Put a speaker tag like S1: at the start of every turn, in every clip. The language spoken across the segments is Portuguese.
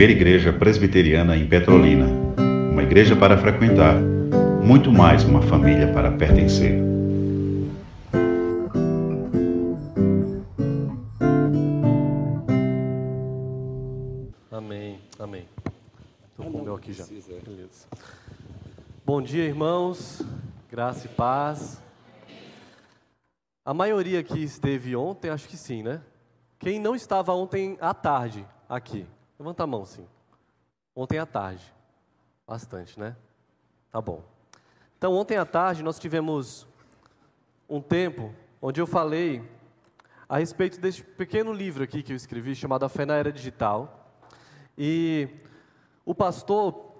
S1: primeira igreja presbiteriana em Petrolina. Uma igreja para frequentar, muito mais uma família para pertencer.
S2: Amém, amém. Estou com o meu aqui já. Beleza. Bom dia, irmãos. Graça e paz. A maioria aqui esteve ontem, acho que sim, né? Quem não estava ontem à tarde aqui? Levanta a mão, sim. Ontem à tarde. Bastante, né? Tá bom. Então, ontem à tarde nós tivemos um tempo onde eu falei a respeito deste pequeno livro aqui que eu escrevi, chamado A Fé na Era Digital. E o pastor,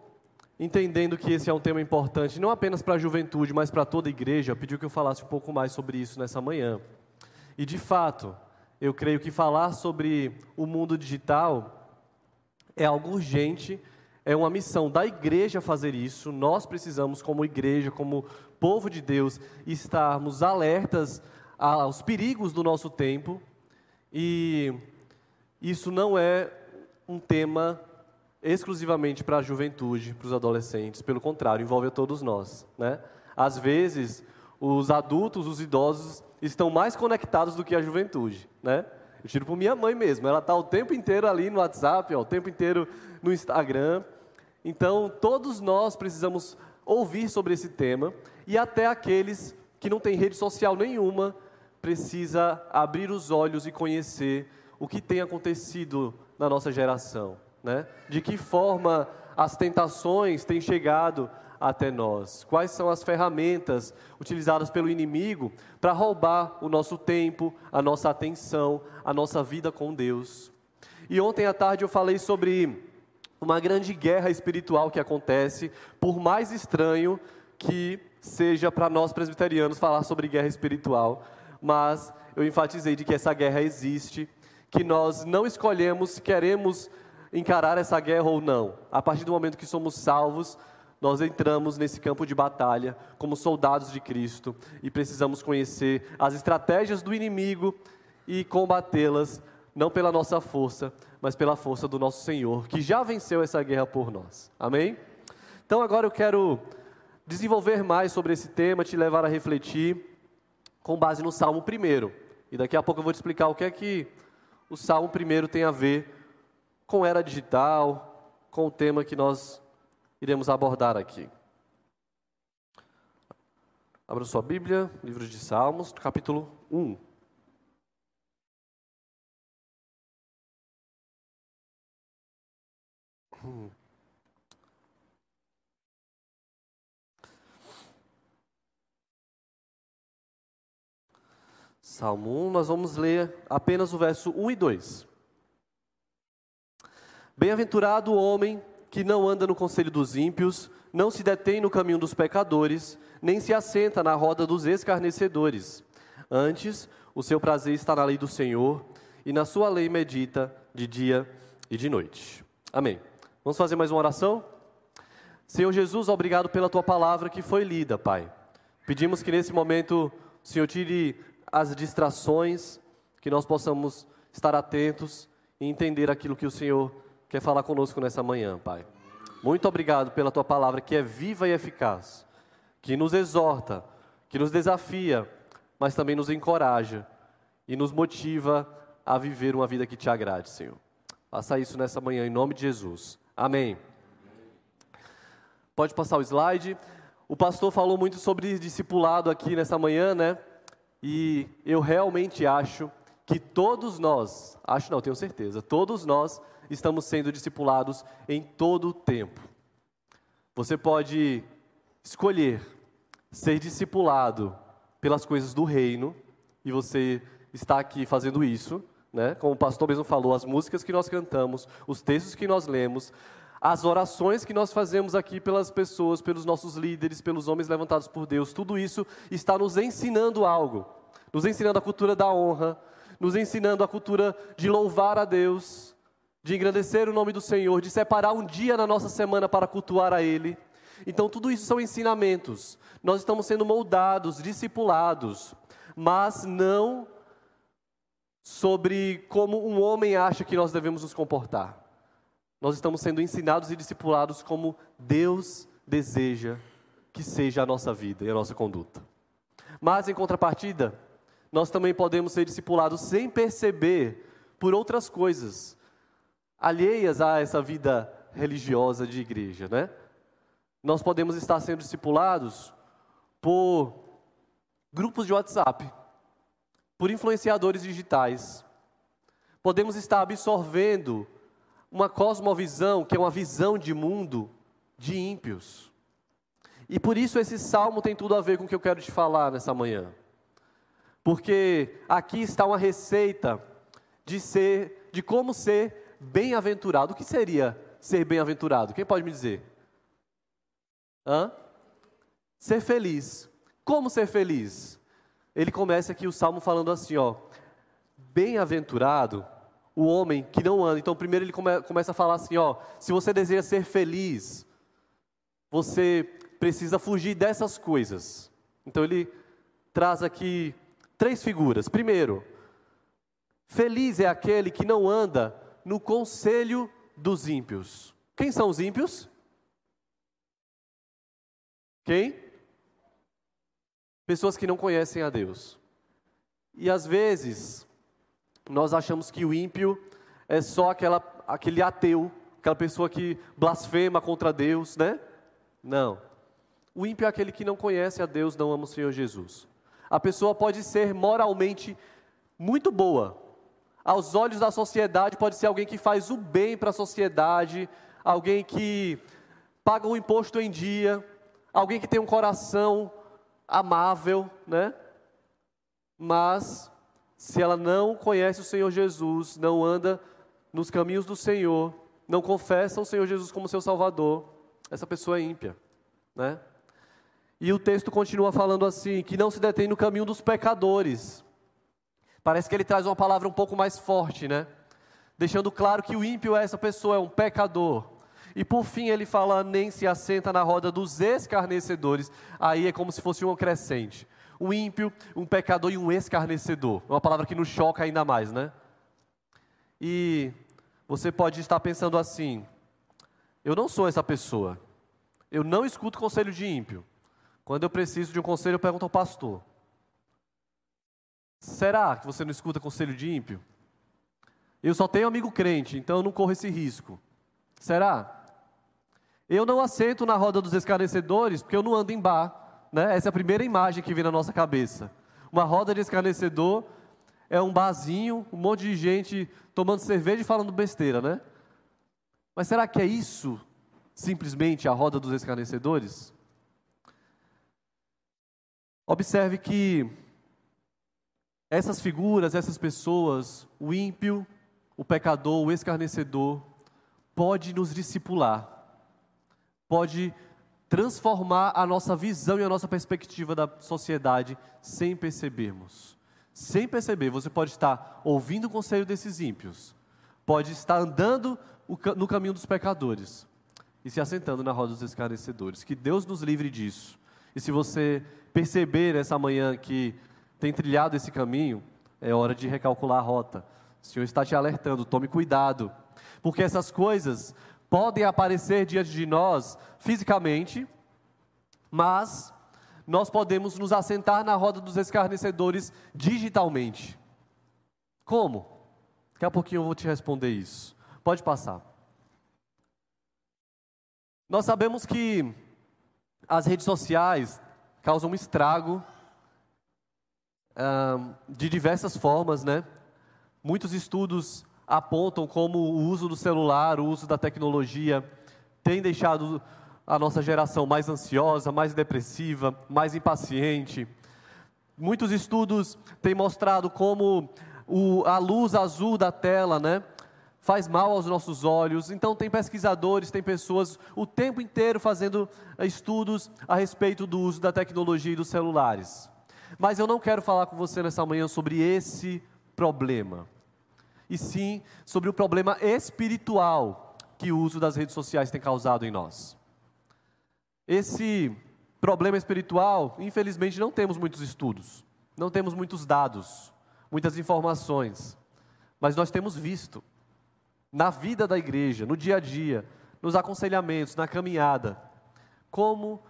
S2: entendendo que esse é um tema importante, não apenas para a juventude, mas para toda a igreja, pediu que eu falasse um pouco mais sobre isso nessa manhã. E de fato, eu creio que falar sobre o mundo digital é algo urgente, é uma missão da igreja fazer isso. Nós precisamos, como igreja, como povo de Deus, estarmos alertas aos perigos do nosso tempo. E isso não é um tema exclusivamente para a juventude, para os adolescentes. Pelo contrário, envolve a todos nós. Né? Às vezes, os adultos, os idosos, estão mais conectados do que a juventude, né? Eu tiro por minha mãe mesmo, ela está o tempo inteiro ali no WhatsApp, ó, o tempo inteiro no Instagram. Então, todos nós precisamos ouvir sobre esse tema e até aqueles que não têm rede social nenhuma precisa abrir os olhos e conhecer o que tem acontecido na nossa geração, né? De que forma as tentações têm chegado até nós? Quais são as ferramentas utilizadas pelo inimigo para roubar o nosso tempo, a nossa atenção, a nossa vida com Deus? E ontem à tarde eu falei sobre uma grande guerra espiritual que acontece, por mais estranho que seja para nós presbiterianos falar sobre guerra espiritual, mas eu enfatizei de que essa guerra existe, que nós não escolhemos se queremos encarar essa guerra ou não. A partir do momento que somos salvos, nós entramos nesse campo de batalha como soldados de Cristo e precisamos conhecer as estratégias do inimigo e combatê-las, não pela nossa força, mas pela força do nosso Senhor, que já venceu essa guerra por nós. Amém? Então agora eu quero desenvolver mais sobre esse tema, te levar a refletir com base no Salmo 1. E daqui a pouco eu vou te explicar o que é que o Salmo 1 tem a ver com era digital, com o tema que nós iremos abordar aqui. Abra sua Bíblia, livro de Salmos, capítulo 1. Salmo 1, nós vamos ler apenas o verso 1 e 2. Bem-aventurado o homem que não anda no conselho dos ímpios, não se detém no caminho dos pecadores, nem se assenta na roda dos escarnecedores. Antes, o seu prazer está na lei do Senhor, e na sua lei medita de dia e de noite. Amém. Vamos fazer mais uma oração? Senhor Jesus, obrigado pela tua palavra que foi lida, Pai. Pedimos que nesse momento o Senhor tire as distrações, que nós possamos estar atentos e entender aquilo que o Senhor quer falar conosco nessa manhã, Pai. Muito obrigado pela tua palavra que é viva e eficaz, que nos exorta, que nos desafia, mas também nos encoraja e nos motiva a viver uma vida que te agrade, Senhor. Faça isso nessa manhã em nome de Jesus. Amém. Pode passar o slide. O pastor falou muito sobre discipulado aqui nessa manhã, né? E eu realmente acho que todos nós, acho não, tenho certeza, todos nós estamos sendo discipulados em todo o tempo. Você pode escolher ser discipulado pelas coisas do reino, e você está aqui fazendo isso, né? Como o pastor mesmo falou, as músicas que nós cantamos, os textos que nós lemos, as orações que nós fazemos aqui pelas pessoas, pelos nossos líderes, pelos homens levantados por Deus, tudo isso está nos ensinando algo, nos ensinando a cultura da honra, nos ensinando a cultura de louvar a Deus, de engrandecer o nome do Senhor, de separar um dia na nossa semana para cultuar a Ele. Então, tudo isso são ensinamentos. Nós estamos sendo moldados, discipulados, mas não sobre como um homem acha que nós devemos nos comportar. nós estamos sendo ensinados e discipulados como Deus deseja que seja a nossa vida e a nossa conduta. Mas, em contrapartida, nós também podemos ser discipulados sem perceber por outras coisas, alheias a essa vida religiosa de igreja, né? Nós podemos estar sendo discipulados por grupos de WhatsApp, por influenciadores digitais. Podemos estar absorvendo uma cosmovisão, que é uma visão de mundo de ímpios. E por isso esse salmo tem tudo a ver com o que eu quero te falar nessa manhã. Porque aqui está uma receita de ser, de como ser bem-aventurado. O que seria ser bem-aventurado? Quem pode me dizer? Hã? Ser feliz. Como ser feliz? Ele começa aqui o salmo falando assim, ó: Bem-aventurado o homem que não anda. Então, primeiro ele come, começa a falar assim, ó: Se você deseja ser feliz, você precisa fugir dessas coisas. Então ele traz aqui três figuras. Primeiro, feliz é aquele que não anda no conselho dos ímpios. Quem são os ímpios? Quem? Pessoas que não conhecem a Deus. E às vezes, nós achamos que o ímpio é só aquela, aquele ateu, aquela pessoa que blasfema contra Deus, né? Não. O ímpio é aquele que não conhece a Deus, não ama o Senhor Jesus. A pessoa pode ser moralmente muito boa. Aos olhos da sociedade, pode ser alguém que faz o bem para a sociedade, alguém que paga o imposto em dia, alguém que tem um coração amável, né? Mas, se ela não conhece o Senhor Jesus, não anda nos caminhos do Senhor, não confessa o Senhor Jesus como seu Salvador, essa pessoa é ímpia, né? E o texto continua falando assim: que não se detém no caminho dos pecadores. Parece que ele traz uma palavra um pouco mais forte, né? Deixando claro que o ímpio é essa pessoa, é um pecador. E por fim ele fala: nem se assenta na roda dos escarnecedores. Aí é como se fosse um crescente. Um ímpio, um pecador e um escarnecedor. Uma palavra que nos choca ainda mais, né? E você pode estar pensando assim: eu não sou essa pessoa. Eu não escuto conselho de ímpio. Quando eu preciso de um conselho, eu pergunto ao pastor. Será que você não escuta conselho de ímpio? Eu só tenho amigo crente, então eu não corro esse risco. Será? Eu não assento na roda dos escarnecedores, porque eu não ando em bar. Né? Essa é a primeira imagem que vem na nossa cabeça. Uma roda de escarnecedor é um barzinho, um monte de gente tomando cerveja e falando besteira, né? Mas será que é isso simplesmente a roda dos escarnecedores? Observe que essas figuras, essas pessoas, o ímpio, o pecador, o escarnecedor, pode nos discipular, pode transformar a nossa visão e a nossa perspectiva da sociedade sem percebermos. Sem perceber, você pode estar ouvindo o conselho desses ímpios, pode estar andando no caminho dos pecadores e se assentando na roda dos escarnecedores. Que Deus nos livre disso. E se você perceber essa manhã que tem trilhado esse caminho, é hora de recalcular a rota. O Senhor está te alertando, tome cuidado, porque essas coisas podem aparecer diante de nós fisicamente, mas nós podemos nos assentar na roda dos escarnecedores digitalmente. Como? Daqui a pouquinho eu vou te responder isso. Pode passar. Nós sabemos que as redes sociais causam um estrago de diversas formas, né? Muitos estudos apontam como o uso do celular, o uso da tecnologia, tem deixado a nossa geração mais ansiosa, mais depressiva, mais impaciente. Muitos estudos têm mostrado como o, a luz azul da tela, né, faz mal aos nossos olhos. Então, tem pesquisadores, tem pessoas o tempo inteiro fazendo estudos a respeito do uso da tecnologia e dos celulares. Mas eu não quero falar com você nessa manhã sobre esse problema, e sim sobre o problema espiritual que o uso das redes sociais tem causado em nós. Esse problema espiritual, infelizmente, não temos muitos estudos, não temos muitos dados, muitas informações, mas nós temos visto na vida da igreja, no dia a dia, nos aconselhamentos, na caminhada, como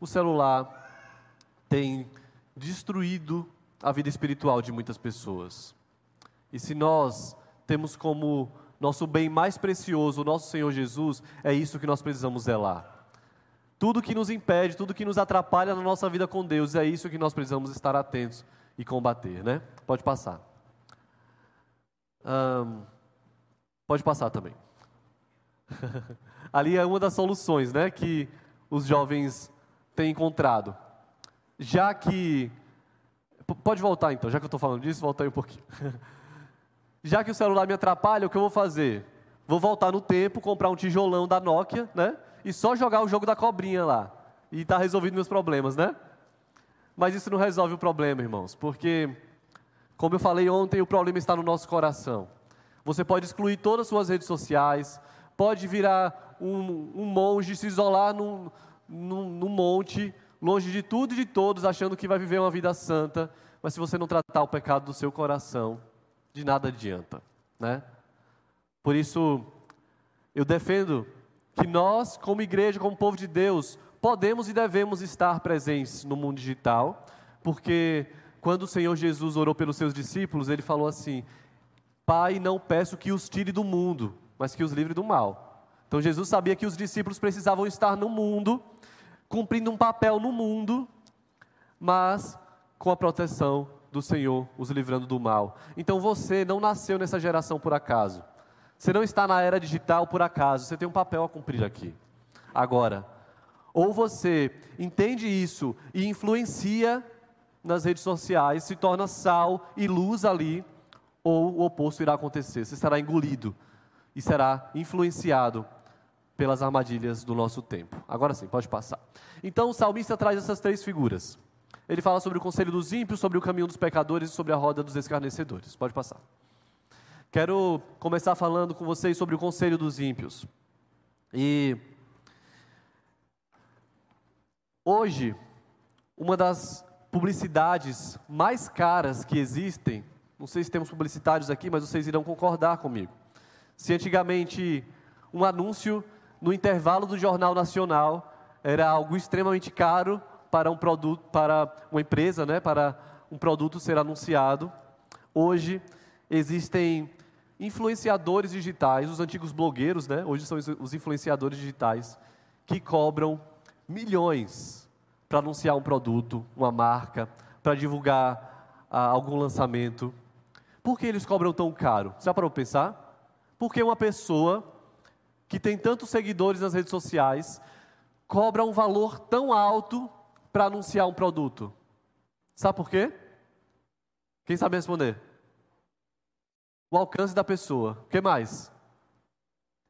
S2: o celular tem destruído a vida espiritual de muitas pessoas. E se nós temos como nosso bem mais precioso o nosso Senhor Jesus, é isso que nós precisamos zelar. Tudo que nos impede, tudo que nos atrapalha na nossa vida com Deus, é isso que nós precisamos estar atentos e combater, né? Pode passar. Pode passar também. Ali é uma das soluções, né, que os jovens têm encontrado. Já que pode voltar então, já que eu estou falando disso, volta aí um pouquinho. já que o celular me atrapalha, o que eu vou fazer? Vou voltar no tempo, comprar um tijolão da Nokia, né? E só jogar o jogo da cobrinha lá. E está resolvido meus problemas, né? Mas isso não resolve o problema, irmãos, porque, como eu falei ontem, o problema está no nosso coração. Você pode excluir todas as suas redes sociais, pode virar um, um monge, se isolar num, num, num monte, longe de tudo e de todos, achando que vai viver uma vida santa, mas se você não tratar o pecado do seu coração, de nada adianta, né? Por isso, eu defendo que nós, como igreja, como povo de Deus, podemos e devemos estar presentes no mundo digital, porque quando o Senhor Jesus orou pelos seus discípulos, ele falou assim: Pai, não peço que os tire do mundo, mas que os livre do mal. Então Jesus sabia que os discípulos precisavam estar no mundo, cumprindo um papel no mundo, mas com a proteção do Senhor, os livrando do mal. Então você não nasceu nessa geração por acaso. Você não está na era digital por acaso. Você tem um papel a cumprir aqui. Agora, ou você entende isso e influencia nas redes sociais, se torna sal e luz ali, ou o oposto irá acontecer. Você será engolido e será influenciado pelas armadilhas do nosso tempo. Agora sim, pode passar. Então o salmista traz essas três figuras. Ele fala sobre o conselho dos ímpios, sobre o caminho dos pecadores e sobre a roda dos escarnecedores. Pode passar. Quero começar falando com vocês sobre o conselho dos ímpios. E hoje, uma das publicidades mais caras que existem, não sei se temos publicitários aqui, mas vocês irão concordar comigo. Se antigamente um anúncio no intervalo do Jornal Nacional era algo extremamente caro para um produto, para uma empresa, né, para um produto ser anunciado. Hoje existem influenciadores digitais, os antigos blogueiros, né, hoje são os influenciadores digitais que cobram milhões para anunciar um produto, uma marca, para divulgar ah, algum lançamento. Por que eles cobram tão caro? Já parou para pensar? Porque uma pessoa que tem tantos seguidores nas redes sociais cobra um valor tão alto para anunciar um produto? Sabe por quê? Quem sabe responder? O alcance da pessoa. O que mais?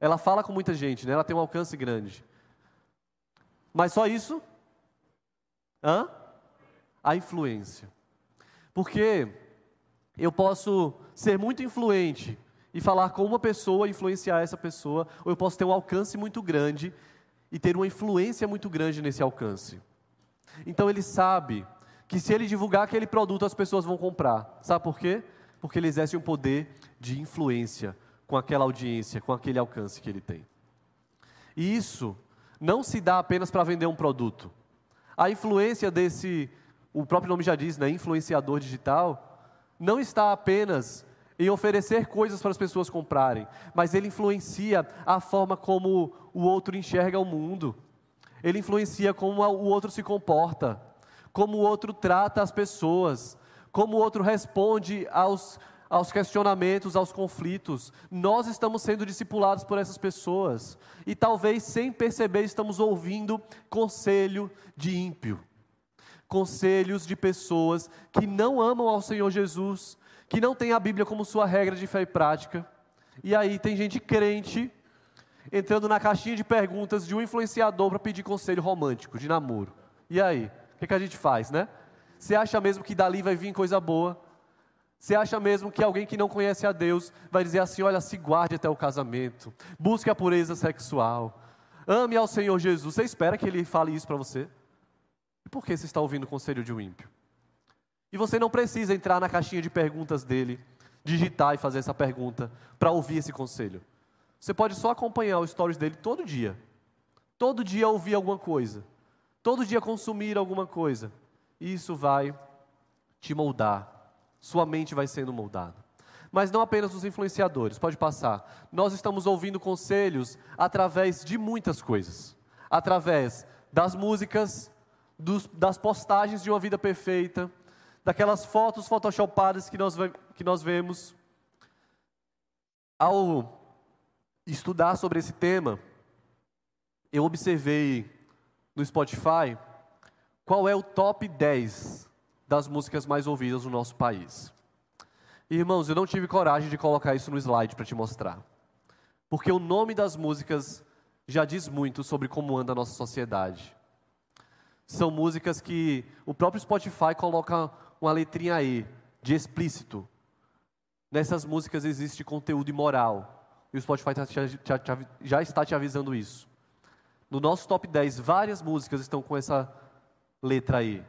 S2: Ela fala com muita gente, né? ela tem um alcance grande. Mas só isso? Hã? A influência. Porque eu posso ser muito influente e falar com uma pessoa, influenciar essa pessoa, ou eu posso ter um alcance muito grande e ter uma influência muito grande nesse alcance. Então ele sabe que se ele divulgar aquele produto, as pessoas vão comprar. Sabe por quê? Porque ele exerce um poder de influência com aquela audiência, com aquele alcance que ele tem. E isso não se dá apenas para vender um produto. A influência desse, o próprio nome já diz, né, influenciador digital, não está apenas em oferecer coisas para as pessoas comprarem, mas ele influencia a forma como o outro enxerga o mundo. Ele influencia como o outro se comporta, como o outro trata as pessoas, como o outro responde aos, aos questionamentos, aos conflitos. Nós estamos sendo discipulados por essas pessoas e talvez sem perceber estamos ouvindo conselho de ímpio. Conselhos de pessoas que não amam ao Senhor Jesus, que não têm a Bíblia como sua regra de fé e prática. E aí tem gente crente entrando na caixinha de perguntas de um influenciador para pedir conselho romântico, de namoro. E aí? O que, que a gente faz, né? Você acha mesmo que dali vai vir coisa boa? Você acha mesmo que alguém que não conhece a Deus vai dizer assim: olha, se guarde até o casamento, busque a pureza sexual, ame ao Senhor Jesus? Você espera que ele fale isso para você? E por que você está ouvindo o conselho de um ímpio? E você não precisa entrar na caixinha de perguntas dele, digitar e fazer essa pergunta para ouvir esse conselho. Você pode só acompanhar os stories dele todo dia. Todo dia ouvir alguma coisa. Todo dia consumir alguma coisa. E isso vai te moldar. Sua mente vai sendo moldada. Mas não apenas os influenciadores, pode passar. Nós estamos ouvindo conselhos através de muitas coisas. Através das músicas, dos, das postagens de uma vida perfeita, daquelas fotos photoshopadas que nós, que nós vemos. Ao estudar sobre esse tema, eu observei no Spotify qual é o top 10 das músicas mais ouvidas no nosso país. Irmãos, eu não tive coragem de colocar isso no slide para te mostrar. Porque o nome das músicas já diz muito sobre como anda a nossa sociedade. São músicas que o próprio Spotify coloca uma letrinha E, de explícito. Nessas músicas existe conteúdo imoral. E o Spotify tá já está te avisando isso. No nosso top 10, várias músicas estão com essa letra E.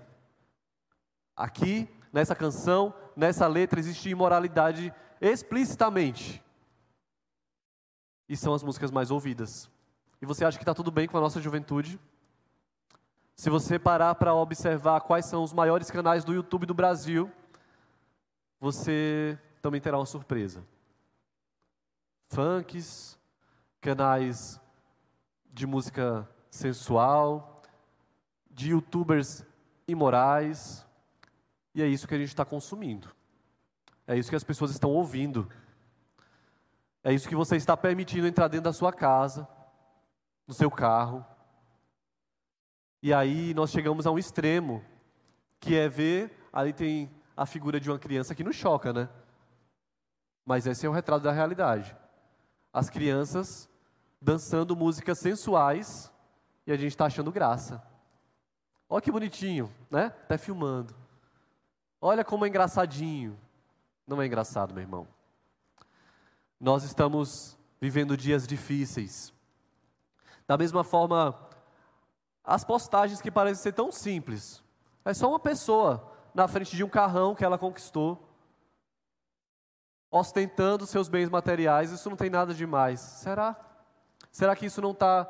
S2: Aqui, nessa canção, nessa letra, existe imoralidade explicitamente. E são as músicas mais ouvidas. E você acha que está tudo bem com a nossa juventude? Se você parar para observar quais são os maiores canais do YouTube do Brasil, você também terá uma surpresa. Funks, canais de música sensual, de youtubers imorais, e é isso que a gente está consumindo. É isso que as pessoas estão ouvindo. É isso que você está permitindo entrar dentro da sua casa, no seu carro, e aí nós chegamos a um extremo, que é ver, ali tem a figura de uma criança que nos choca, né? Mas esse é o retrato da realidade. As crianças dançando músicas sensuais e a gente está achando graça. Olha que bonitinho, né? Até filmando. Olha como é engraçadinho. Não é engraçado, meu irmão. Nós estamos vivendo dias difíceis. Da mesma forma, as postagens que parecem ser tão simples. É só uma pessoa na frente de um carrão que ela conquistou, ostentando seus bens materiais, isso não tem nada de mais. Será? Será que isso não está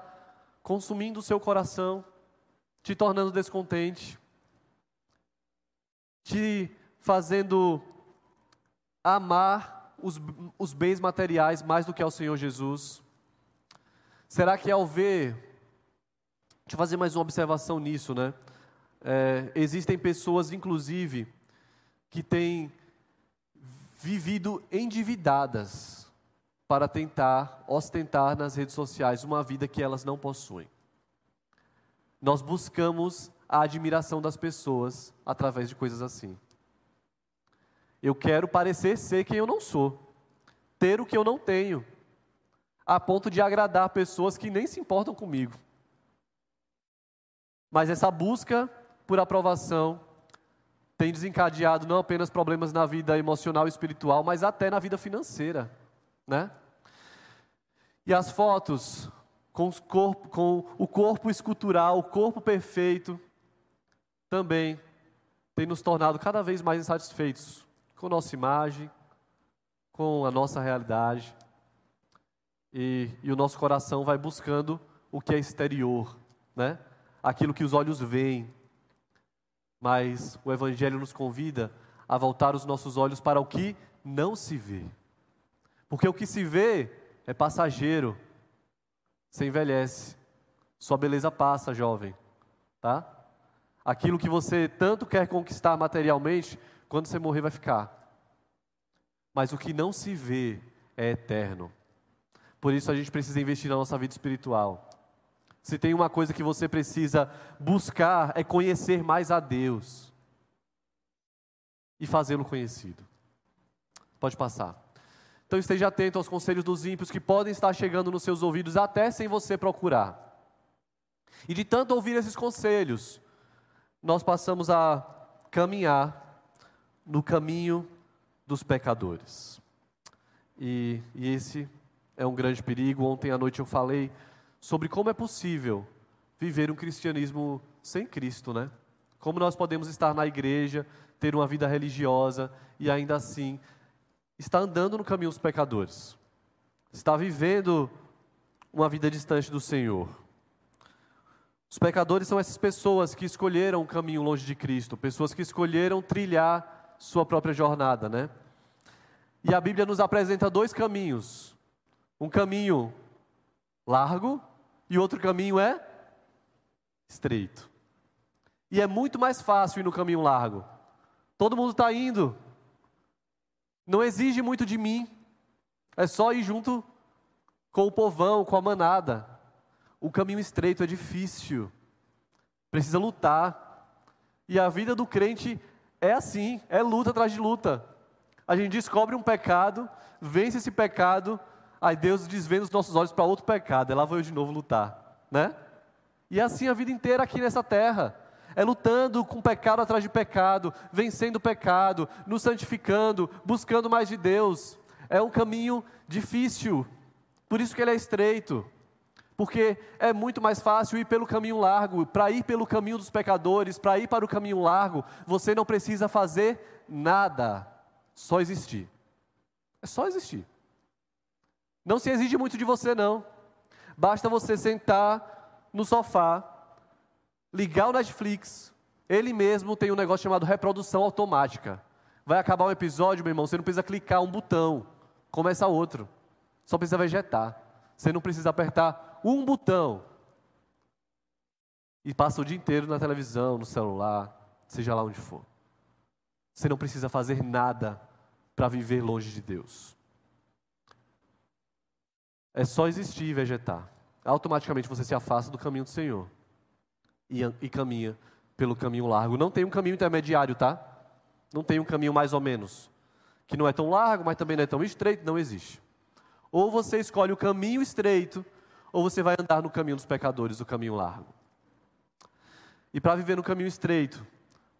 S2: consumindo o seu coração, te tornando descontente, te fazendo amar os, os bens materiais mais do que ao Senhor Jesus? Será que ao ver Deixa eu fazer mais uma observação nisso, né? É, existem pessoas, inclusive, que têm vivido endividadas para tentar ostentar nas redes sociais uma vida que elas não possuem. Nós buscamos a admiração das pessoas através de coisas assim. Eu quero parecer ser quem eu não sou, ter o que eu não tenho, a ponto de agradar pessoas que nem se importam comigo. Mas essa busca por aprovação tem desencadeado não apenas problemas na vida emocional e espiritual, mas até na vida financeira, né? E as fotos com, corpo, com o corpo escultural, o corpo perfeito, também tem nos tornado cada vez mais insatisfeitos com nossa imagem, com a nossa realidade. E, e o nosso coração vai buscando o que é exterior, né? Aquilo que os olhos veem. Mas o Evangelho nos convida a voltar os nossos olhos para o que não se vê. Porque o que se vê é passageiro, você envelhece, sua beleza passa, jovem, tá? Aquilo que você tanto quer conquistar materialmente, quando você morrer vai ficar. Mas o que não se vê é eterno. Por isso a gente precisa investir na nossa vida espiritual. Se tem uma coisa que você precisa buscar, é conhecer mais a Deus e fazê-lo conhecido. Pode passar. Então esteja atento aos conselhos dos ímpios que podem estar chegando nos seus ouvidos até sem você procurar. E de tanto ouvir esses conselhos, nós passamos a caminhar no caminho dos pecadores. E, e esse é um grande perigo. Ontem à noite eu falei sobre como é possível viver um cristianismo sem Cristo, né? Como nós podemos estar na igreja, ter uma vida religiosa e ainda assim estar andando no caminho dos pecadores. está vivendo uma vida distante do Senhor. Os pecadores são essas pessoas que escolheram o caminho longe de Cristo, pessoas que escolheram trilhar sua própria jornada, né? E a Bíblia nos apresenta dois caminhos. Um caminho largo e outro caminho é estreito. E é muito mais fácil ir no caminho largo. Todo mundo está indo. Não exige muito de mim. É só ir junto com o povão, com a manada. O caminho estreito é difícil. Precisa lutar. E a vida do crente é assim, é luta atrás de luta. A gente descobre um pecado, vence esse pecado, aí Deus desvenda os nossos olhos para outro pecado, e lá vou eu de novo lutar, né? E é assim a vida inteira aqui nessa terra. É lutando com pecado atrás de pecado, vencendo o pecado, nos santificando, buscando mais de Deus. É um caminho difícil, por isso que ele é estreito. Porque é muito mais fácil ir pelo caminho largo. Para ir pelo caminho dos pecadores, para ir para o caminho largo, você não precisa fazer nada, só existir. É só existir. Não se exige muito de você, não. Basta você sentar no sofá, ligar o Netflix. Ele mesmo tem um negócio chamado reprodução automática. Vai acabar um episódio, meu irmão, você não precisa clicar um botão, começa outro. Só precisa vegetar. Você não precisa apertar um botão e passa o dia inteiro na televisão, no celular, seja lá onde for. Você não precisa fazer nada para viver longe de Deus. É só existir e vegetar. Automaticamente você se afasta do caminho do Senhor e, e caminha pelo caminho largo. Não tem um caminho intermediário, tá? Não tem um caminho mais ou menos. Que não é tão largo, mas também não é tão estreito, não existe. Ou você escolhe o caminho estreito, ou você vai andar no caminho dos pecadores, o caminho largo. E para viver no caminho estreito,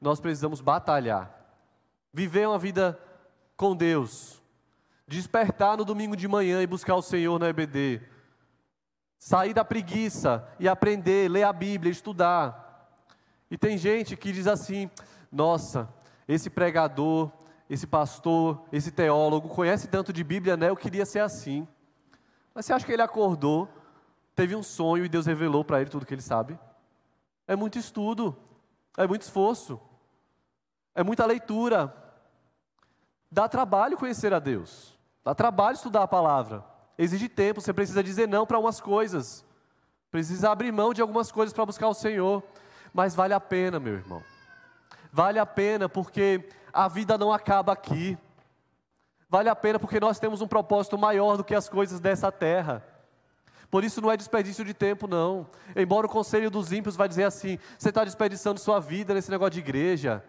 S2: nós precisamos batalhar. Viver uma vida com Deus. Despertar no domingo de manhã e buscar o Senhor na EBD. Sair da preguiça e aprender, ler a Bíblia, estudar. E tem gente que diz assim: nossa, esse pregador, esse pastor, esse teólogo conhece tanto de Bíblia, né? Eu queria ser assim. Mas você acha que ele acordou, teve um sonho e Deus revelou para ele tudo que ele sabe? É muito estudo, é muito esforço, é muita leitura. Dá trabalho conhecer a Deus, dá trabalho estudar a palavra. Exige tempo, você precisa dizer não para umas coisas, precisa abrir mão de algumas coisas para buscar o Senhor, mas vale a pena, meu irmão. Vale a pena porque a vida não acaba aqui. Vale a pena porque nós temos um propósito maior do que as coisas dessa terra. Por isso não é desperdício de tempo, não. Embora o conselho dos ímpios vai dizer assim: você está desperdiçando sua vida nesse negócio de igreja.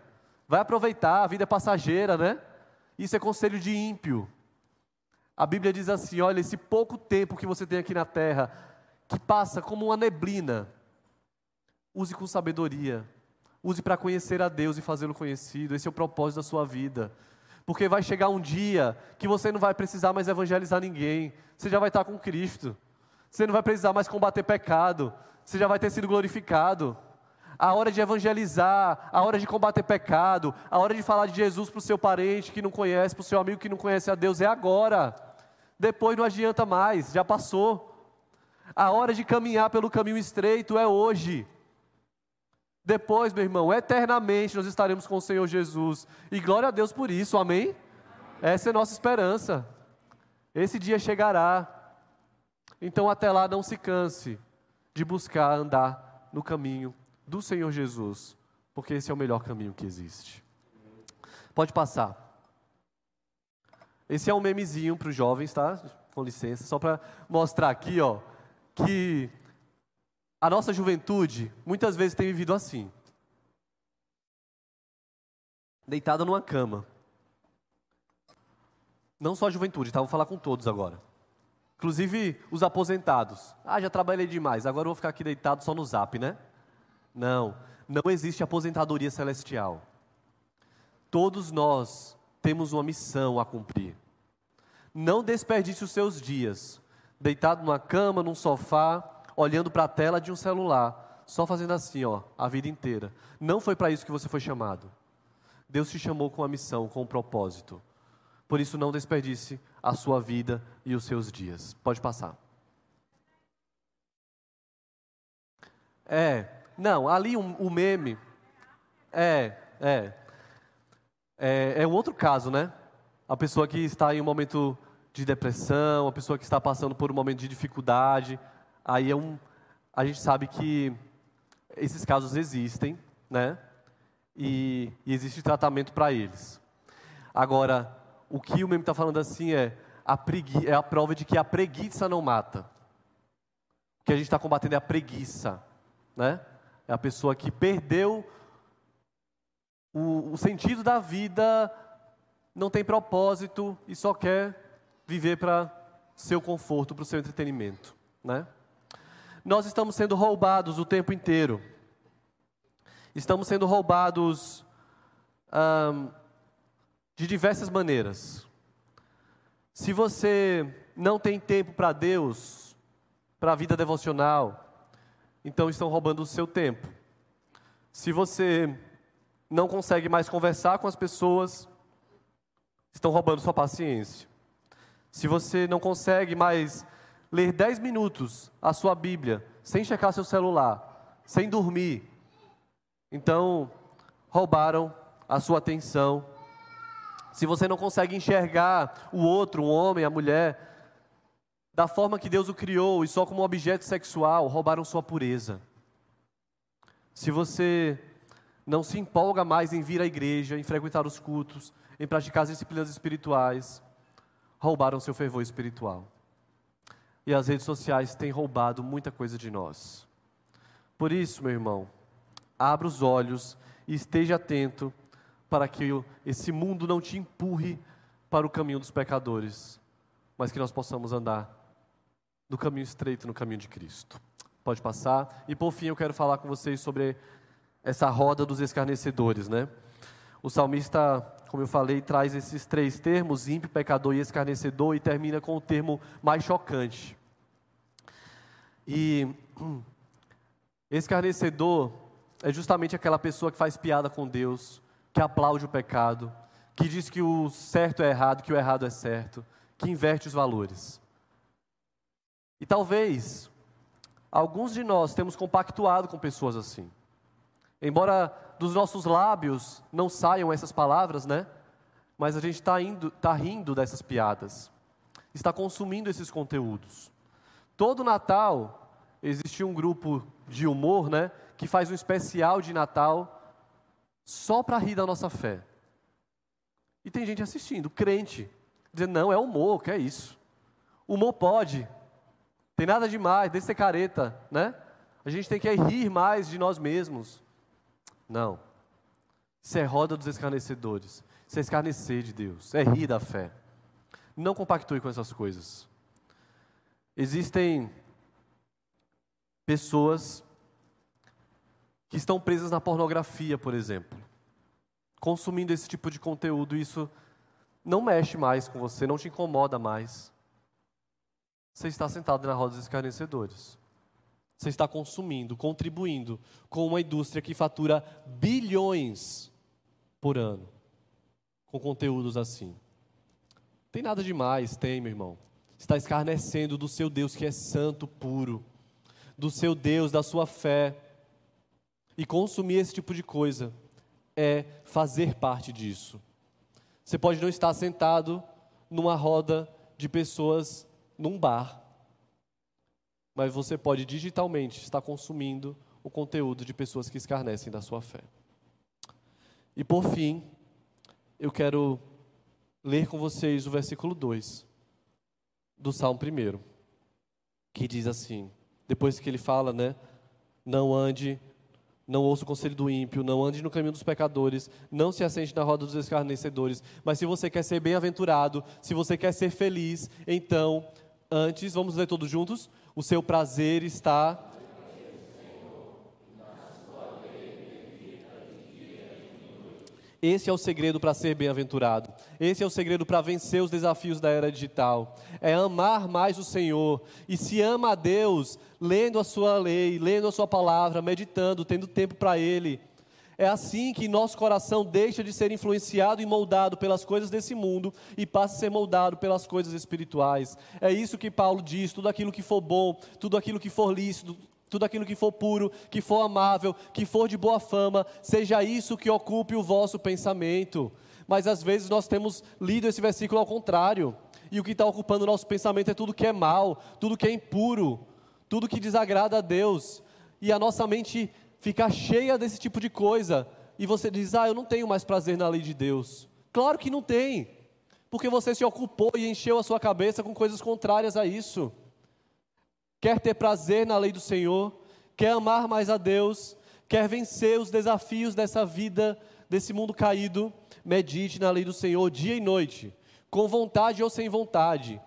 S2: Vai aproveitar, a vida é passageira, né? Isso é conselho de ímpio. A Bíblia diz assim: olha, esse pouco tempo que você tem aqui na terra, que passa como uma neblina, use com sabedoria, Use para conhecer a Deus e fazê-lo conhecido. Esse é o propósito da sua vida. Porque vai chegar um dia que você não vai precisar mais evangelizar ninguém. Você já vai estar com Cristo. Você não vai precisar mais combater pecado. Você já vai ter sido glorificado. A hora de evangelizar, a hora de combater pecado, a hora de falar de Jesus para o seu parente que não conhece, para o seu amigo que não conhece a Deus, é agora. Depois não adianta mais, já passou. A hora de caminhar pelo caminho estreito é hoje. Depois, meu irmão, eternamente nós estaremos com o Senhor Jesus. E glória a Deus por isso, amém? Essa é nossa esperança. Esse dia chegará. Então, até lá, não se canse de buscar andar no caminho do Senhor Jesus, porque esse é o melhor caminho que existe. Pode passar. Esse é um memezinho para os jovens, tá? Com licença, só para mostrar aqui, ó, que a nossa juventude muitas vezes tem vivido assim. Deitada numa cama. Não só a juventude, tá? Vou falar com todos agora. Inclusive os aposentados. Ah, já trabalhei demais, agora eu vou ficar aqui deitado só no zap, né? Não, não existe aposentadoria celestial. Todos nós temos uma missão a cumprir. Não desperdice os seus dias deitado numa cama, num sofá, olhando para a tela de um celular, só fazendo assim, ó, a vida inteira. Não foi para isso que você foi chamado. Deus te chamou com uma missão, com um propósito. Por isso, não desperdice a sua vida e os seus dias. Pode passar. É, não, ali o um, um meme. É, é, é. É um outro caso, né? A pessoa que está em um momento de depressão, a pessoa que está passando por um momento de dificuldade. Aí é um. A gente sabe que esses casos existem, né? E, e existe tratamento para eles. Agora, o que o meme está falando assim é a, pregui é a prova de que a preguiça não mata. O que a gente está combatendo é a preguiça, né? É a pessoa que perdeu o, o sentido da vida, não tem propósito e só quer viver para seu conforto, para o seu entretenimento, né? Nós estamos sendo roubados o tempo inteiro. Estamos sendo roubados de diversas maneiras. Se você não tem tempo para Deus, para a vida devocional, então estão roubando o seu tempo. Se você não consegue mais conversar com as pessoas, estão roubando sua paciência. Se você não consegue mais ler 10 minutos a sua Bíblia, sem checar seu celular, sem dormir, então roubaram a sua atenção se você não consegue enxergar o outro, o homem, a mulher, da forma que Deus o criou e só como objeto sexual, roubaram sua pureza. Se você não se empolga mais em vir à igreja, em frequentar os cultos, em praticar as disciplinas espirituais, roubaram seu fervor espiritual. E as redes sociais têm roubado muita coisa de nós. Por isso, meu irmão, abra os olhos e esteja atento para que esse mundo não te empurre para o caminho dos pecadores, mas que nós possamos andar no caminho estreito, no caminho de Cristo. Pode passar. E por fim, eu quero falar com vocês sobre essa roda dos escarnecedores, né? O salmista, como eu falei, traz esses três termos, ímpio, pecador e escarnecedor, e termina com o termo mais chocante. E escarnecedor é justamente aquela pessoa que faz piada com Deus, que aplaude o pecado, que diz que o certo é errado, que o errado é certo, que inverte os valores. E talvez alguns de nós temos compactuado com pessoas assim. Embora dos nossos lábios não saiam essas palavras, né? Mas a gente está tá rindo dessas piadas, está consumindo esses conteúdos. Todo Natal existe um grupo de humor, né? Que faz um especial de Natal só para rir da nossa fé. E tem gente assistindo, crente, dizendo: não, é humor, que é isso. Humor pode, tem nada demais, deixa ser careta, né? A gente tem que rir mais de nós mesmos. Não. Isso é roda dos escarnecedores. Isso é escarnecer de Deus, é rir da fé. Não compactue com essas coisas. Existem pessoas que estão presas na pornografia, por exemplo, consumindo esse tipo de conteúdo, isso não mexe mais com você, não te incomoda mais. Você está sentado na roda dos escarnecedores. Você está consumindo, contribuindo com uma indústria que fatura bilhões por ano com conteúdos assim. Tem nada demais, tem, meu irmão. Está escarnecendo do seu Deus que é santo, puro, do seu Deus, da sua fé e consumir esse tipo de coisa é fazer parte disso. Você pode não estar sentado numa roda de pessoas num bar, mas você pode digitalmente estar consumindo o conteúdo de pessoas que escarnecem da sua fé. E por fim, eu quero ler com vocês o versículo 2 do Salmo 1, que diz assim: depois que ele fala, né? Não ande não ouça o conselho do ímpio, não ande no caminho dos pecadores, não se assente na roda dos escarnecedores. Mas se você quer ser bem-aventurado, se você quer ser feliz, então, antes, vamos ler todos juntos? O seu prazer está Esse é o segredo para ser bem-aventurado. Esse é o segredo para vencer os desafios da era digital. É amar mais o Senhor. E se ama a Deus, lendo a sua lei, lendo a sua palavra, meditando, tendo tempo para Ele, É assim que nosso coração deixa de ser influenciado e moldado pelas coisas desse mundo e passa a ser moldado pelas coisas espirituais. É isso que Paulo diz: tudo aquilo que for bom, tudo aquilo que for lícito, tudo aquilo que for puro, que for amável, que for de boa fama, seja isso que ocupe o vosso pensamento. Mas às vezes nós temos lido esse versículo ao contrário, e o que está ocupando o nosso pensamento é tudo que é mal, tudo que é impuro, tudo que desagrada a Deus, e a nossa mente ficar cheia desse tipo de coisa, e você diz: Ah, eu não tenho mais prazer na lei de Deus. Claro que não tem, porque você se ocupou e encheu a sua cabeça com coisas contrárias a isso. Quer ter prazer na lei do Senhor, quer amar mais a Deus, quer vencer os desafios dessa vida, desse mundo caído, medite na lei do Senhor dia e noite, com vontade ou sem vontade.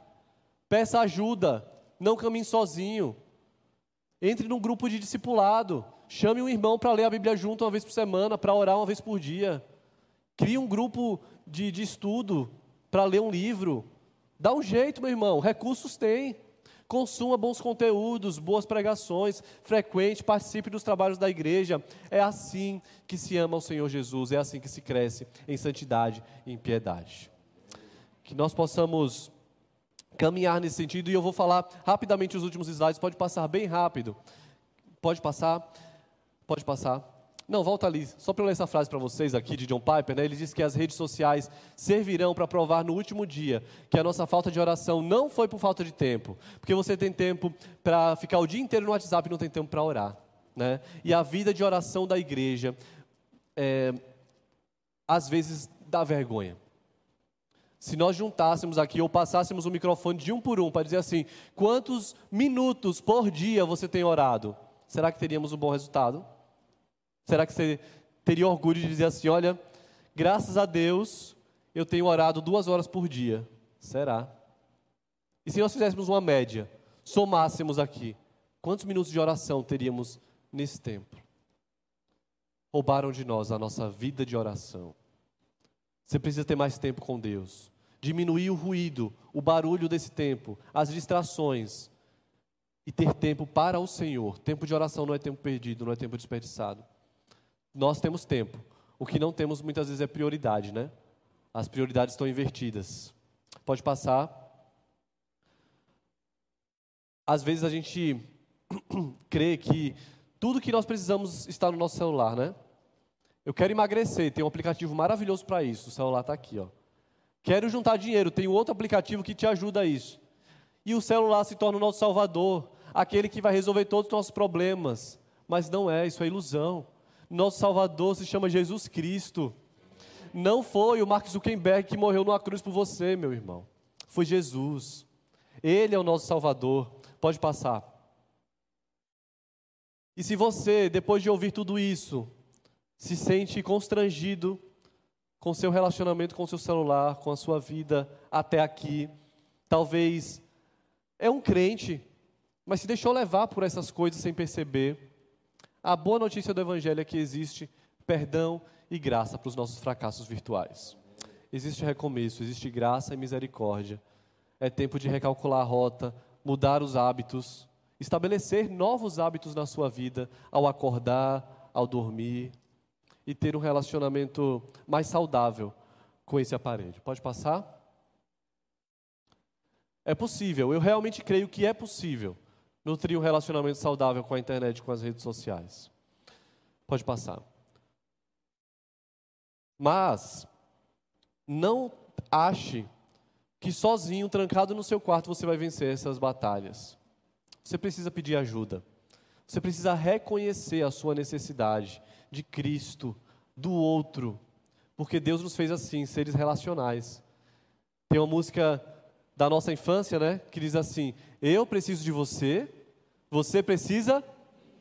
S2: Peça ajuda, não caminhe sozinho. Entre num grupo de discipulado. Chame um irmão para ler a Bíblia junto uma vez por semana, para orar uma vez por dia. Crie um grupo de, de estudo para ler um livro. Dá um jeito, meu irmão. Recursos tem. Consuma bons conteúdos, boas pregações, frequente, participe dos trabalhos da igreja. É assim que se ama o Senhor Jesus, é assim que se cresce em santidade e em piedade. Que nós possamos caminhar nesse sentido e eu vou falar rapidamente os últimos slides, pode passar bem rápido. Pode passar. Pode passar. Não, volta ali. Só para eu ler essa frase para vocês aqui de John Piper, né? ele diz que as redes sociais servirão para provar no último dia que a nossa falta de oração não foi por falta de tempo, porque você tem tempo para ficar o dia inteiro no WhatsApp e não tem tempo para orar. Né? E a vida de oração da igreja, é, às vezes, dá vergonha. Se nós juntássemos aqui ou passássemos o microfone de um por um para dizer assim: quantos minutos por dia você tem orado? será que teríamos um bom resultado? Será que você teria orgulho de dizer assim: olha, graças a Deus eu tenho orado duas horas por dia? Será? E se nós fizéssemos uma média, somássemos aqui, quantos minutos de oração teríamos nesse tempo? Roubaram de nós a nossa vida de oração. Você precisa ter mais tempo com Deus. Diminuir o ruído, o barulho desse tempo, as distrações e ter tempo para o Senhor. Tempo de oração não é tempo perdido, não é tempo desperdiçado. Nós temos tempo. O que não temos muitas vezes é prioridade, né? As prioridades estão invertidas. Pode passar. Às vezes a gente crê que tudo que nós precisamos está no nosso celular, né? Eu quero emagrecer, tem um aplicativo maravilhoso para isso. O celular está aqui, ó. Quero juntar dinheiro, tem outro aplicativo que te ajuda a isso. E o celular se torna o nosso salvador, aquele que vai resolver todos os nossos problemas. Mas não é, isso é ilusão. Nosso salvador se chama Jesus Cristo. Não foi o Mark Zuckerberg que morreu numa cruz por você, meu irmão. Foi Jesus. Ele é o nosso salvador. Pode passar. E se você, depois de ouvir tudo isso, se sente constrangido com seu relacionamento com seu celular, com a sua vida até aqui, talvez é um crente, mas se deixou levar por essas coisas sem perceber. A boa notícia do Evangelho é que existe perdão e graça para os nossos fracassos virtuais. Existe recomeço, existe graça e misericórdia. É tempo de recalcular a rota, mudar os hábitos, estabelecer novos hábitos na sua vida ao acordar, ao dormir e ter um relacionamento mais saudável com esse aparelho. Pode passar? É possível, eu realmente creio que é possível nutrir um relacionamento saudável com a internet com as redes sociais. Pode passar. Mas, não ache que sozinho, trancado no seu quarto, você vai vencer essas batalhas. Você precisa pedir ajuda. Você precisa reconhecer a sua necessidade de Cristo, do outro, porque Deus nos fez assim, seres relacionais. Tem uma música da nossa infância, né? Que diz assim: Eu preciso de você, você precisa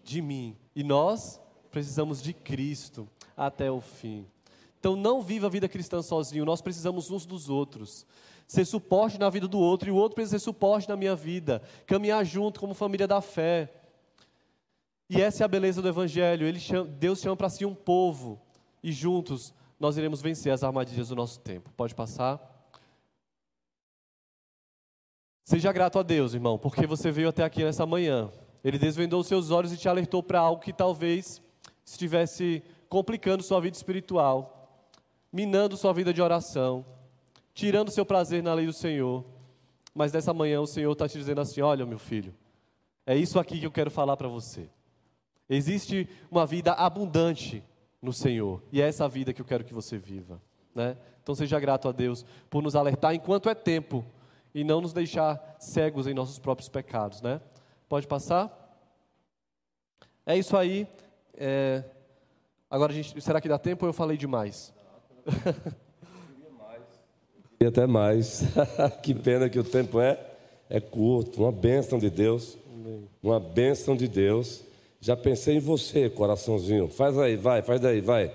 S2: de mim. E nós precisamos de Cristo até o fim. Então não viva a vida cristã sozinho, nós precisamos uns dos outros. Ser suporte na vida do outro e o outro precisa ser suporte na minha vida. Caminhar junto como família da fé. E essa é a beleza do Evangelho. Chama, Deus chama para si um povo. E juntos nós iremos vencer as armadilhas do nosso tempo. Pode passar? Seja grato a Deus, irmão, porque você veio até aqui nessa manhã. Ele desvendou seus olhos e te alertou para algo que talvez estivesse complicando sua vida espiritual, minando sua vida de oração, tirando seu prazer na lei do Senhor. Mas nessa manhã o Senhor está te dizendo assim: olha, meu filho, é isso aqui que eu quero falar para você. Existe uma vida abundante no Senhor, e é essa vida que eu quero que você viva. Né? Então seja grato a Deus por nos alertar enquanto é tempo e não nos deixar cegos em nossos próprios pecados. Né? Pode passar? É isso aí. É... Agora, gente, será que dá tempo ou eu falei demais?
S3: E até mais. que pena que o tempo é, é curto. Uma bênção de Deus. Uma bênção de Deus. Já pensei em você, coraçãozinho. Faz aí, vai, faz daí, vai.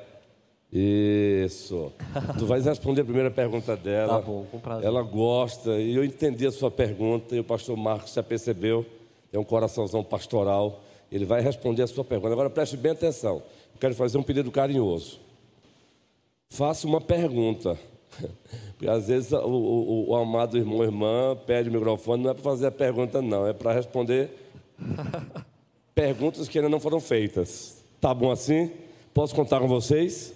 S3: Isso. tu vais responder a primeira pergunta dela.
S2: Tá bom, com prazer.
S3: Ela gosta, e eu entendi a sua pergunta, e o pastor Marcos já percebeu. É um coraçãozão pastoral. Ele vai responder a sua pergunta. Agora preste bem atenção. Eu quero fazer um pedido carinhoso. Faça uma pergunta. Porque às vezes o, o, o amado irmão ou irmã pede o microfone, não é para fazer a pergunta, não, é para responder perguntas que ainda não foram feitas. Tá bom assim? Posso contar com vocês?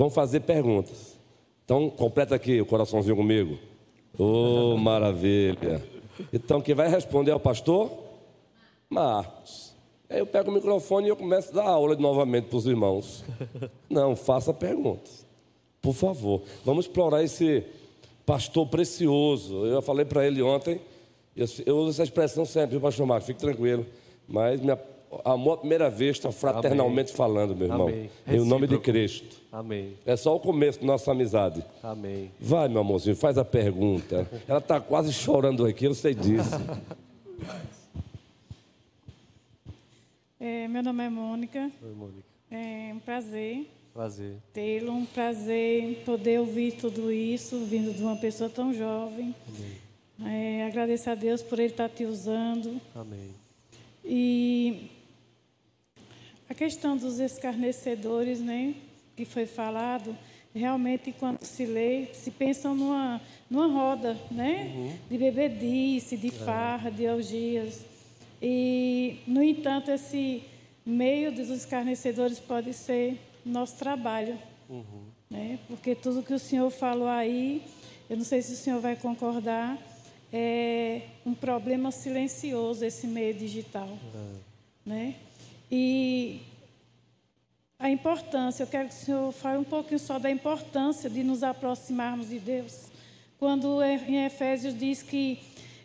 S3: Vão fazer perguntas. Então, completa aqui o coraçãozinho comigo. Oh, maravilha. Então, quem vai responder é o pastor? Marcos. Aí eu pego o microfone e eu começo a dar aula novamente para os irmãos. Não, faça perguntas. Por favor, vamos explorar esse pastor precioso. Eu falei para ele ontem, eu, uso essa expressão sempre, pastor Marcos, fique tranquilo. Mas minha, amor à primeira vista, fraternalmente Amém. falando, meu irmão. Amém. Em nome de Cristo.
S2: Amém.
S3: É só o começo da nossa amizade.
S2: Amém.
S3: Vai, meu amorzinho, faz a pergunta. Ela está quase chorando aqui, eu sei disso.
S4: É, meu nome é Mônica.
S2: Oi, Mônica.
S4: É um prazer
S2: Prazer.
S4: Tê-lo, um prazer poder ouvir tudo isso, vindo de uma pessoa tão jovem. Amém. É, agradeço a Deus por Ele estar te usando.
S2: Amém.
S4: E a questão dos escarnecedores, né, que foi falado, realmente quando se lê, se pensa numa, numa roda, né, uhum. de bebedice, de é. farra, de algias. E, no entanto, esse meio dos escarnecedores pode ser nosso trabalho. Uhum. Né? Porque tudo que o senhor falou aí, eu não sei se o senhor vai concordar, é um problema silencioso esse meio digital. Uhum. Né? E a importância, eu quero que o senhor fale um pouquinho só da importância de nos aproximarmos de Deus. Quando em Efésios diz que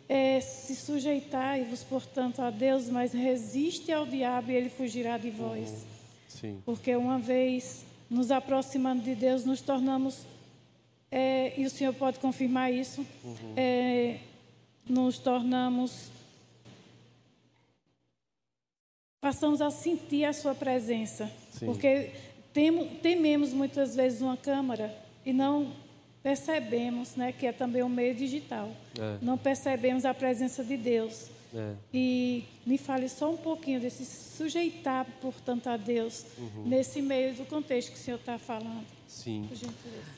S4: é, se sujeitai-vos, portanto, a Deus, mas resiste ao diabo e ele fugirá de vós. Uhum.
S2: Sim.
S4: Porque uma vez nos aproximando de Deus, nos tornamos, é, e o Senhor pode confirmar isso, uhum. é, nos tornamos, passamos a sentir a Sua presença. Sim. Porque temo, tememos muitas vezes uma câmara e não percebemos, né, que é também um meio digital. É. Não percebemos a presença de Deus. É. E me fale só um pouquinho desse sujeitar, portanto, a Deus uhum. nesse meio do contexto que o senhor está falando.
S2: Sim.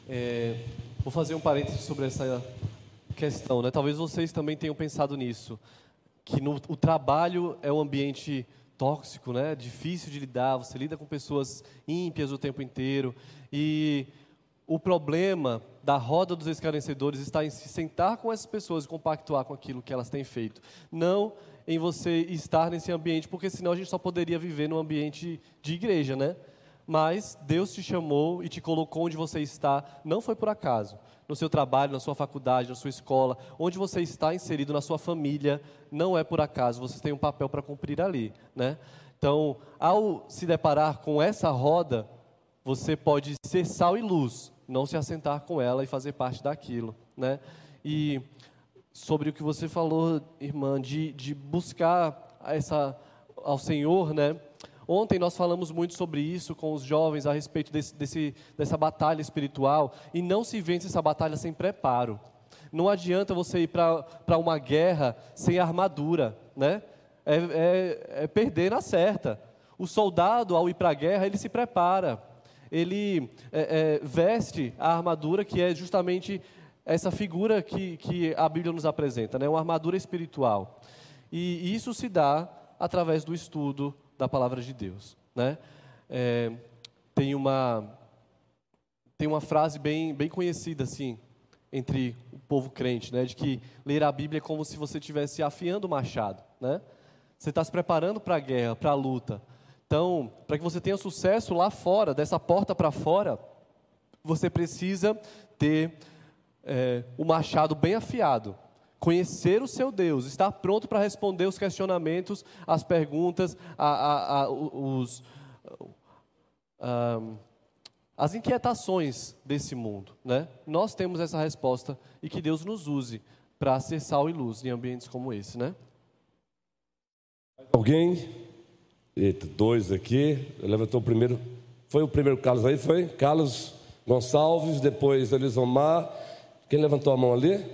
S2: É, vou fazer um parênteses sobre essa questão. Né? Talvez vocês também tenham pensado nisso, que no, o trabalho é um ambiente tóxico, né? difícil de lidar, você lida com pessoas ímpias o tempo inteiro. E o problema da roda dos esclarecedores está em se sentar com essas pessoas e compactuar com aquilo que elas têm feito. Não em você estar nesse ambiente, porque senão a gente só poderia viver num ambiente de igreja, né? Mas Deus te chamou e te colocou onde você está, não foi por acaso. No seu trabalho, na sua faculdade, na sua escola, onde você está inserido, na sua família, não é por acaso, você tem um papel para cumprir ali, né? Então, ao se deparar com essa roda, você pode ser sal e luz, não se assentar com ela e fazer parte daquilo, né? E sobre o que você falou, irmã, de, de buscar essa ao Senhor, né? Ontem nós falamos muito sobre isso com os jovens a respeito desse, desse, dessa batalha espiritual e não se vence essa batalha sem preparo. Não adianta você ir para uma guerra sem armadura, né? É, é, é perder na certa. O soldado, ao ir para a guerra, ele se prepara ele é, é, veste a armadura que é justamente essa figura que, que a Bíblia nos apresenta, né? uma armadura espiritual. E isso se dá através do estudo da palavra de Deus. Né? É, tem uma tem uma frase bem bem conhecida assim entre o povo crente, né, de que ler a Bíblia é como se você estivesse afiando o machado, né? Você está se preparando para a guerra, para a luta. Então, para que você tenha sucesso lá fora, dessa porta para fora, você precisa ter é, o machado bem afiado, conhecer o seu Deus, estar pronto para responder os questionamentos, as perguntas, a, a, a, os, as inquietações desse mundo. Né? Nós temos essa resposta e que Deus nos use para ser sal e luz em ambientes como esse. Né?
S3: Alguém? Eita, dois aqui. Levantou o primeiro. Foi o primeiro Carlos aí? Foi? Carlos Gonçalves, depois Elisomar. Quem levantou a mão ali?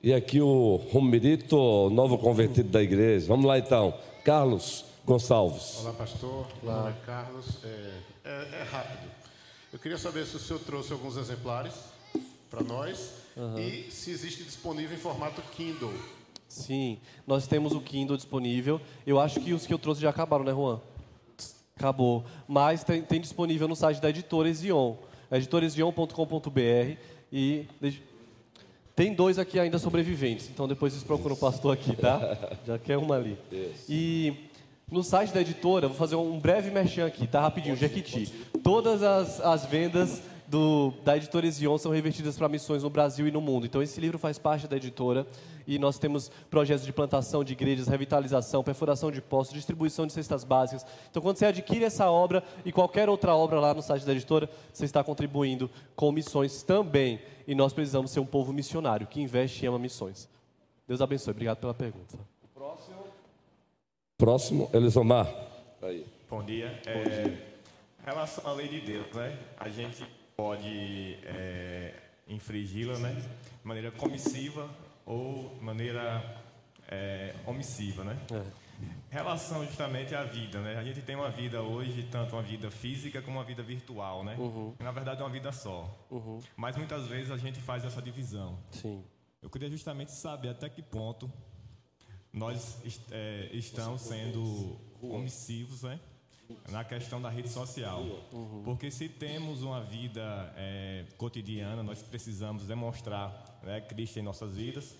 S3: E aqui o Romerito, novo convertido da igreja. Vamos lá então. Carlos Gonçalves.
S5: Olá, pastor. Meu nome é Carlos. É, é, é, rápido. Eu queria saber se o senhor trouxe alguns exemplares para nós uhum. e se existe disponível em formato Kindle.
S2: Sim, nós temos o Kindle disponível. Eu acho que os que eu trouxe já acabaram, né, Juan? Acabou. Mas tem, tem disponível no site da editora Ezion, editoresion.com.br e tem dois aqui ainda sobreviventes, então depois vocês procuram o pastor aqui, tá? Já quer uma ali. E no site da editora, vou fazer um breve merchan aqui, tá? Rapidinho, Jequiti. Todas as, as vendas do, da editora Ezion são revertidas para missões no Brasil e no mundo. Então, esse livro faz parte da editora e nós temos projetos de plantação de igrejas, revitalização, perfuração de postos, distribuição de cestas básicas. Então, quando você adquire essa obra e qualquer outra obra lá no site da editora, você está contribuindo com missões também. E nós precisamos ser um povo missionário que investe e ama missões. Deus abençoe. Obrigado pela pergunta.
S3: Próximo. Próximo, Elisomar.
S6: Aí. Bom dia. É, em relação à lei de Deus, né? A gente pode é, infringi-la né, de maneira comissiva ou de maneira é, omissiva. Né? É. Relação justamente à vida. Né? A gente tem uma vida hoje, tanto uma vida física como uma vida virtual. Né? Uhum. Na verdade, é uma vida só. Uhum. Mas muitas vezes a gente faz essa divisão.
S2: Sim.
S6: Eu queria justamente saber até que ponto nós é, estamos sendo omissivos, né? Na questão da rede social. Uhum. Porque se temos uma vida é, cotidiana, nós precisamos demonstrar né, Cristo em nossas vidas.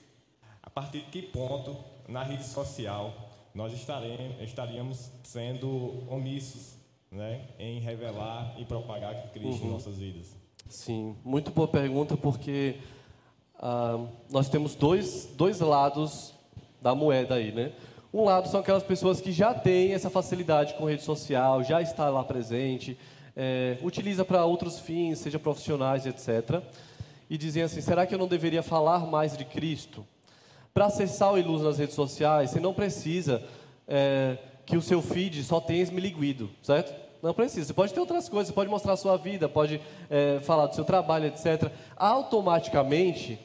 S6: A partir de que ponto, na rede social, nós estaremos, estaríamos sendo omissos né, em revelar e propagar Cristo uhum. em nossas vidas?
S2: Sim, muito boa pergunta, porque ah, nós temos dois, dois lados da moeda aí, né? Um lado são aquelas pessoas que já têm essa facilidade com rede social, já está lá presente, é, utiliza para outros fins, seja profissionais, etc. E dizem assim: será que eu não deveria falar mais de Cristo? Para sal e luz nas redes sociais, você não precisa é, que o seu feed só tenha esmiliguido, certo? Não precisa. Você pode ter outras coisas, você pode mostrar a sua vida, pode é, falar do seu trabalho, etc. Automaticamente,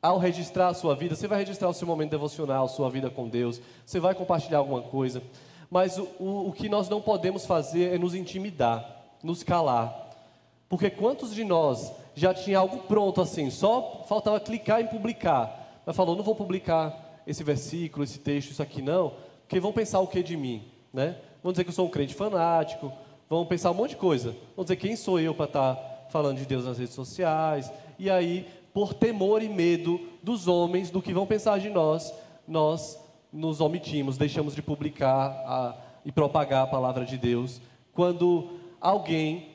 S2: ao registrar a sua vida, você vai registrar o seu momento devocional, sua vida com Deus, você vai compartilhar alguma coisa, mas o, o, o que nós não podemos fazer é nos intimidar, nos calar. Porque quantos de nós já tinha algo pronto assim, só faltava clicar em publicar, mas falou, não vou publicar esse versículo, esse texto, isso aqui não, porque vão pensar o que de mim, né? Vão dizer que eu sou um crente fanático, vão pensar um monte de coisa, vão dizer quem sou eu para estar tá falando de Deus nas redes sociais, e aí por temor e medo dos homens, do que vão pensar de nós, nós nos omitimos, deixamos de publicar a, e propagar a palavra de Deus, quando alguém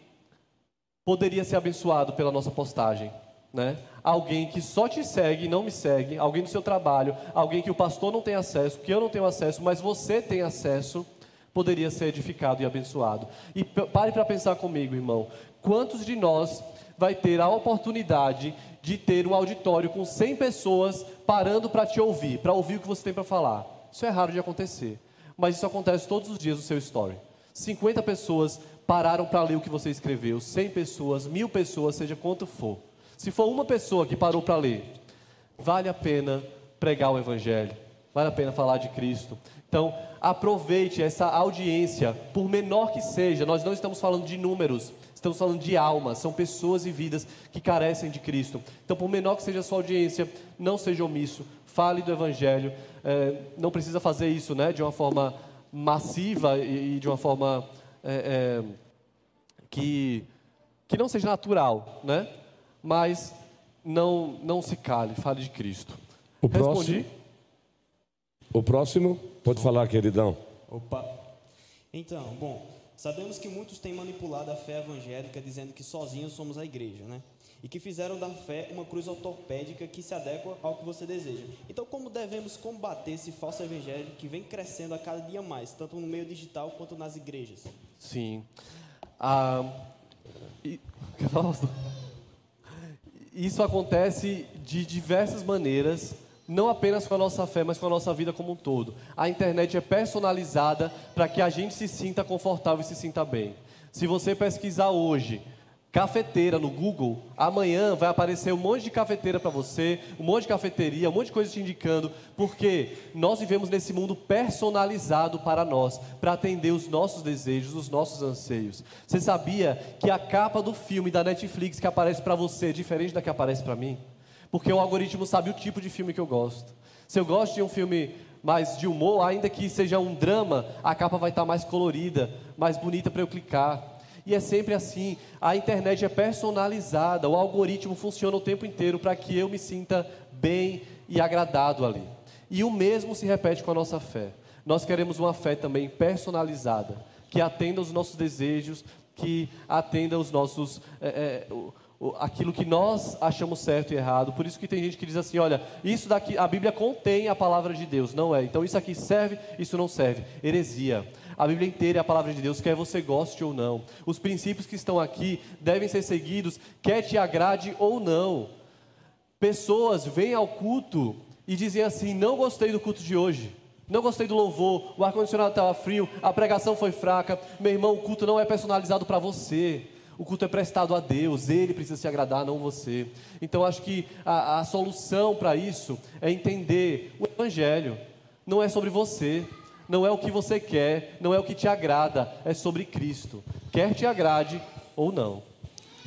S2: poderia ser abençoado pela nossa postagem. Né? Alguém que só te segue, não me segue, alguém do seu trabalho, alguém que o pastor não tem acesso, que eu não tenho acesso, mas você tem acesso, poderia ser edificado e abençoado. E pare para pensar comigo, irmão. Quantos de nós vai ter a oportunidade de ter um auditório com 100 pessoas parando para te ouvir, para ouvir o que você tem para falar. Isso é raro de acontecer, mas isso acontece todos os dias no seu story. 50 pessoas pararam para ler o que você escreveu, 100 pessoas, mil pessoas, seja quanto for. Se for uma pessoa que parou para ler, vale a pena pregar o Evangelho, vale a pena falar de Cristo. Então, aproveite essa audiência, por menor que seja, nós não estamos falando de números, Estamos falando de almas, são pessoas e vidas que carecem de Cristo. Então, por menor que seja a sua audiência, não seja omisso, fale do Evangelho. É, não precisa fazer isso né, de uma forma massiva e, de uma forma é, é, que que não seja natural, né? Mas não, não se cale, fale de Cristo.
S3: O próximo. O próximo, pode falar, queridão.
S7: Opa. Então, bom, sabemos que muitos têm manipulado a fé evangélica dizendo que sozinhos somos a igreja, né? E que fizeram da fé uma cruz ortopédica que se adequa ao que você deseja. Então, como devemos combater esse falso evangelho que vem crescendo a cada dia mais, tanto no meio digital quanto nas igrejas?
S2: Sim. Ah, isso acontece de diversas maneiras, não apenas com a nossa fé, mas com a nossa vida como um todo. A internet é personalizada para que a gente se sinta confortável e se sinta bem. Se você pesquisar hoje cafeteira no Google, amanhã vai aparecer um monte de cafeteira para você, um monte de cafeteria, um monte de coisa te indicando, porque nós vivemos nesse mundo personalizado para nós, para atender os nossos desejos, os nossos anseios. Você sabia que a capa do filme da Netflix que aparece para você é diferente da que aparece para mim? Porque o algoritmo sabe o tipo de filme que eu gosto. Se eu gosto de um filme mais de humor, ainda que seja um drama, a capa vai estar mais colorida, mais bonita para eu clicar. E é sempre assim. A internet é personalizada, o algoritmo funciona o tempo inteiro para que eu me sinta bem e agradado ali. E o mesmo se repete com a nossa fé. Nós queremos uma fé também personalizada, que atenda aos nossos desejos, que atenda aos nossos. É, é, aquilo que nós achamos certo e errado. Por isso que tem gente que diz assim, olha, isso daqui, a Bíblia contém a palavra de Deus, não é? Então isso aqui serve, isso não serve. Heresia. A Bíblia inteira é a palavra de Deus, quer você goste ou não. Os princípios que estão aqui devem ser seguidos, quer te agrade ou não. Pessoas vêm ao culto e dizem assim: não gostei do culto de hoje. Não gostei do louvor, o ar-condicionado estava frio, a pregação foi fraca. Meu irmão, o culto não é personalizado para você. O culto é prestado a Deus, Ele precisa se agradar, não você. Então acho que a, a solução para isso é entender o Evangelho. Não é sobre você, não é o que você quer, não é o que te agrada, é sobre Cristo. Quer te agrade ou não.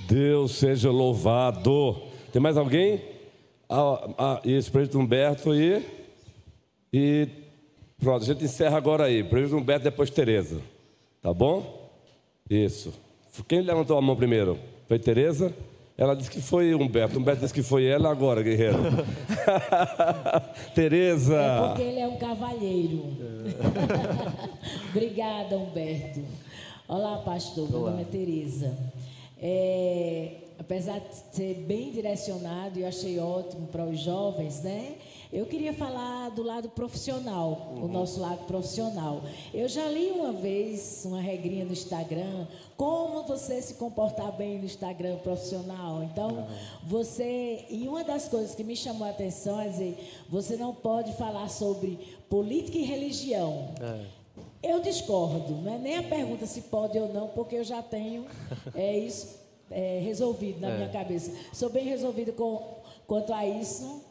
S3: Deus seja louvado. Tem mais alguém? Ah, ah, isso, Presidente Humberto e. E pronto, a gente encerra agora aí. Presidente Humberto, depois Tereza. Tá bom? Isso. Quem levantou a mão primeiro? Foi Tereza? Ela disse que foi Humberto. Humberto disse que foi ela agora, guerreiro. Tereza.
S8: É porque ele é um cavalheiro. Obrigada, Humberto. Olá, pastor. Meu nome é Tereza. É, apesar de ser bem direcionado, eu achei ótimo para os jovens, né? Eu queria falar do lado profissional, uhum. o nosso lado profissional. Eu já li uma vez uma regrinha no Instagram, como você se comportar bem no Instagram profissional. Então, uhum. você. E uma das coisas que me chamou a atenção é dizer: você não pode falar sobre política e religião. É. Eu discordo, não é nem a pergunta se pode ou não, porque eu já tenho é, isso é, resolvido na é. minha cabeça. Sou bem resolvido com, quanto a isso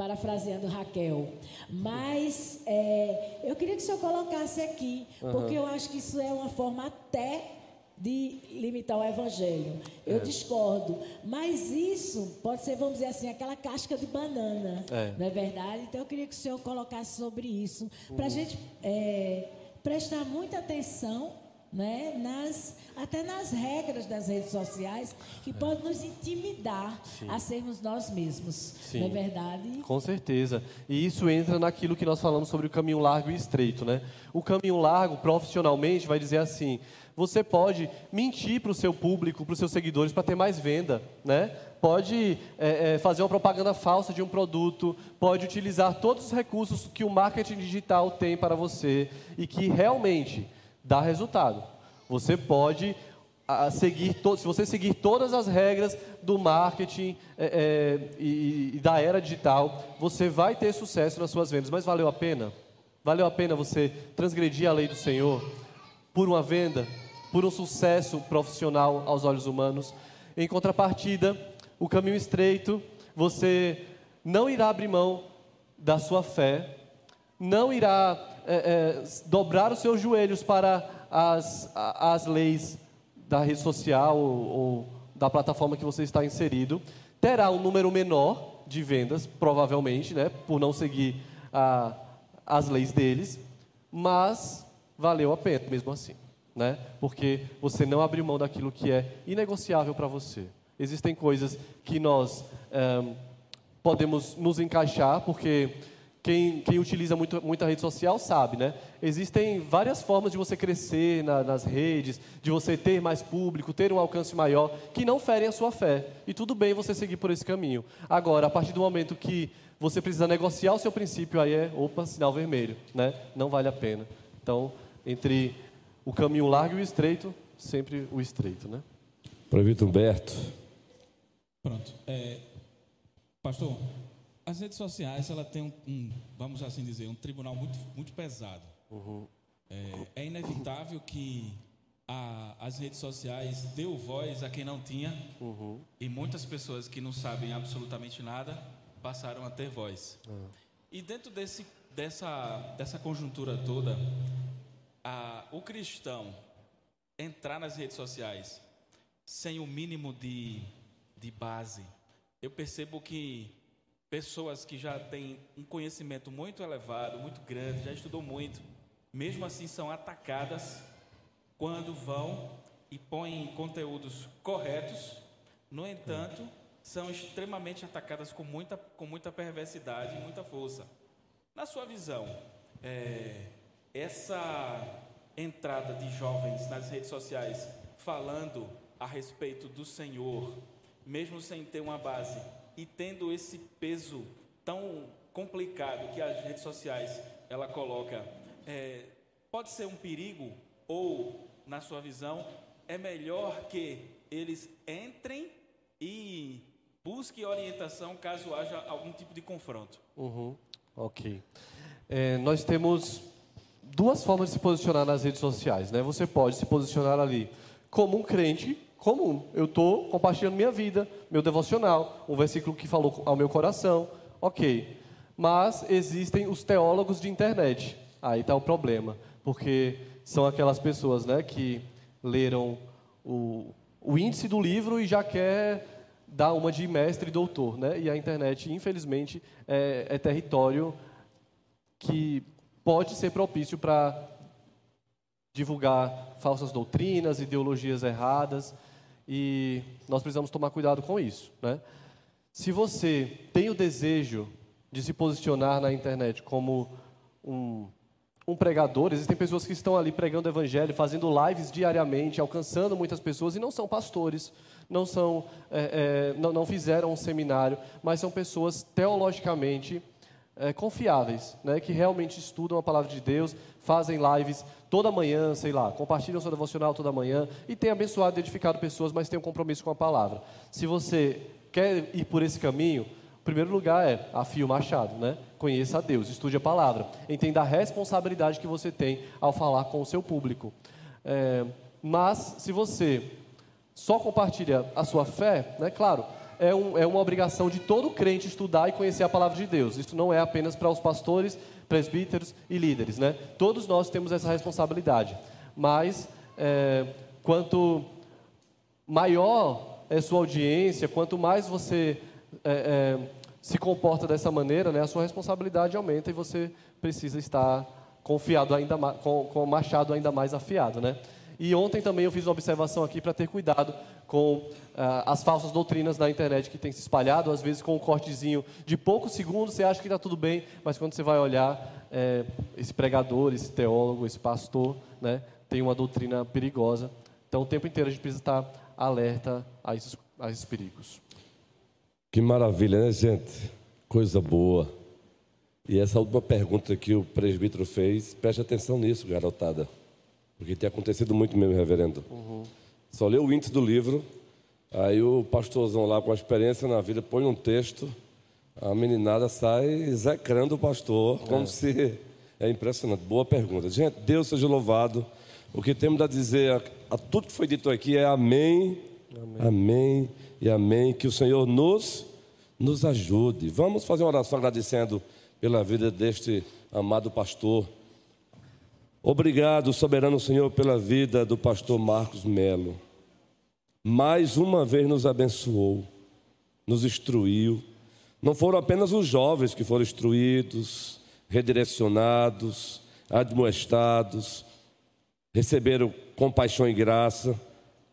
S8: parafraseando Raquel. Mas é, eu queria que o senhor colocasse aqui, uhum. porque eu acho que isso é uma forma até de limitar o evangelho. Eu é. discordo. Mas isso pode ser, vamos dizer assim, aquela casca de banana. É. Não é verdade? Então eu queria que o senhor colocasse sobre isso, para a uhum. gente é, prestar muita atenção né, nas, até nas regras das redes sociais, que pode nos intimidar Sim. a sermos nós mesmos. Sim. Não é verdade?
S2: Com certeza. E isso entra naquilo que nós falamos sobre o caminho largo e estreito. Né? O caminho largo, profissionalmente, vai dizer assim: você pode mentir para o seu público, para os seus seguidores, para ter mais venda. Né? Pode é, é, fazer uma propaganda falsa de um produto, pode utilizar todos os recursos que o marketing digital tem para você e que realmente dá resultado. Você pode seguir, se você seguir todas as regras do marketing é, é, e, e da era digital, você vai ter sucesso nas suas vendas. Mas valeu a pena? Valeu a pena você transgredir a lei do Senhor por uma venda, por um sucesso profissional aos olhos humanos? Em contrapartida, o caminho estreito, você não irá abrir mão da sua fé, não irá é, é, dobrar os seus joelhos para as, as leis da rede social ou, ou da plataforma que você está inserido, terá um número menor de vendas, provavelmente, né, por não seguir a, as leis deles, mas valeu a pena mesmo assim. né? Porque você não abriu mão daquilo que é inegociável para você. Existem coisas que nós é, podemos nos encaixar, porque quem, quem utiliza muito, muita rede social sabe, né? Existem várias formas de você crescer na, nas redes, de você ter mais público, ter um alcance maior, que não ferem a sua fé. E tudo bem você seguir por esse caminho. Agora, a partir do momento que você precisa negociar o seu princípio, aí é, opa, sinal vermelho, né? Não vale a pena. Então, entre o caminho largo e o estreito, sempre o estreito, né?
S3: Prefeito Humberto.
S9: Pronto. É, pastor, as redes sociais, ela tem um, um, vamos assim dizer, um tribunal muito, muito pesado. Uhum. É, é, inevitável que a, as redes sociais deu voz a quem não tinha uhum. e muitas pessoas que não sabem absolutamente nada passaram a ter voz. Uhum. E dentro desse, dessa, dessa conjuntura toda, a, o cristão entrar nas redes sociais sem o mínimo de, de base, eu percebo que pessoas que já têm um conhecimento muito elevado, muito grande, já estudou muito, mesmo assim são atacadas quando vão e põem conteúdos corretos, no entanto, são extremamente atacadas com muita, com muita perversidade e muita força. Na sua visão, é, essa entrada de jovens nas redes sociais falando a respeito do Senhor, mesmo sem ter uma base, e tendo esse peso tão complicado que as redes sociais ela coloca, é, pode ser um perigo ou, na sua visão, é melhor que eles entrem e busquem orientação caso haja algum tipo de confronto.
S2: Uhum. Ok. É, nós temos duas formas de se posicionar nas redes sociais, né? Você pode se posicionar ali como um crente comum. Eu estou compartilhando minha vida, meu devocional, um versículo que falou ao meu coração, ok. Mas existem os teólogos de internet. Aí está o problema, porque são aquelas pessoas né, que leram o, o índice do livro e já quer dar uma de mestre e doutor. Né? E a internet, infelizmente, é, é território que pode ser propício para divulgar falsas doutrinas, ideologias erradas e nós precisamos tomar cuidado com isso. Né? Se você tem o desejo de se posicionar na internet como um, um pregador, existem pessoas que estão ali pregando o evangelho, fazendo lives diariamente, alcançando muitas pessoas e não são pastores, não são, é, é, não, não, fizeram um seminário, mas são pessoas teologicamente é, confiáveis, né, que realmente estudam a palavra de Deus, fazem lives toda manhã, sei lá, compartilham seu devocional toda manhã e tem abençoado e edificado pessoas, mas tem um compromisso com a palavra. Se você quer ir por esse caminho, o primeiro lugar é afio machado, né? Conheça a Deus, estude a palavra, entenda a responsabilidade que você tem ao falar com o seu público. É, mas se você só compartilha a sua fé, né? Claro, é, um, é uma obrigação de todo crente estudar e conhecer a palavra de Deus. Isso não é apenas para os pastores presbíteros e líderes, né? Todos nós temos essa responsabilidade. Mas é, quanto maior é sua audiência, quanto mais você é, é, se comporta dessa maneira, né, a sua responsabilidade aumenta e você precisa estar confiado ainda com, com o machado ainda mais afiado, né? E ontem também eu fiz uma observação aqui para ter cuidado com uh, as falsas doutrinas na internet que tem se espalhado, às vezes com um cortezinho de poucos segundos, você acha que está tudo bem, mas quando você vai olhar, é, esse pregador, esse teólogo, esse pastor, né, tem uma doutrina perigosa. Então, o tempo inteiro a gente precisa estar alerta a esses, a esses perigos.
S3: Que maravilha, né, gente? Coisa boa. E essa última pergunta que o presbítero fez, preste atenção nisso, garotada. Porque tem acontecido muito mesmo, reverendo. Uhum. Só lê o índice do livro, aí o pastorzão lá com a experiência na vida põe um texto, a meninada sai execrando o pastor, como é. se. É impressionante. Boa pergunta. Gente, Deus seja louvado. O que temos a dizer a, a tudo que foi dito aqui é amém, amém, amém e amém. Que o Senhor nos, nos ajude. Vamos fazer uma oração agradecendo pela vida deste amado pastor. Obrigado, soberano Senhor, pela vida do pastor Marcos Melo. Mais uma vez nos abençoou, nos instruiu. Não foram apenas os jovens que foram instruídos, redirecionados, admoestados, receberam compaixão e graça,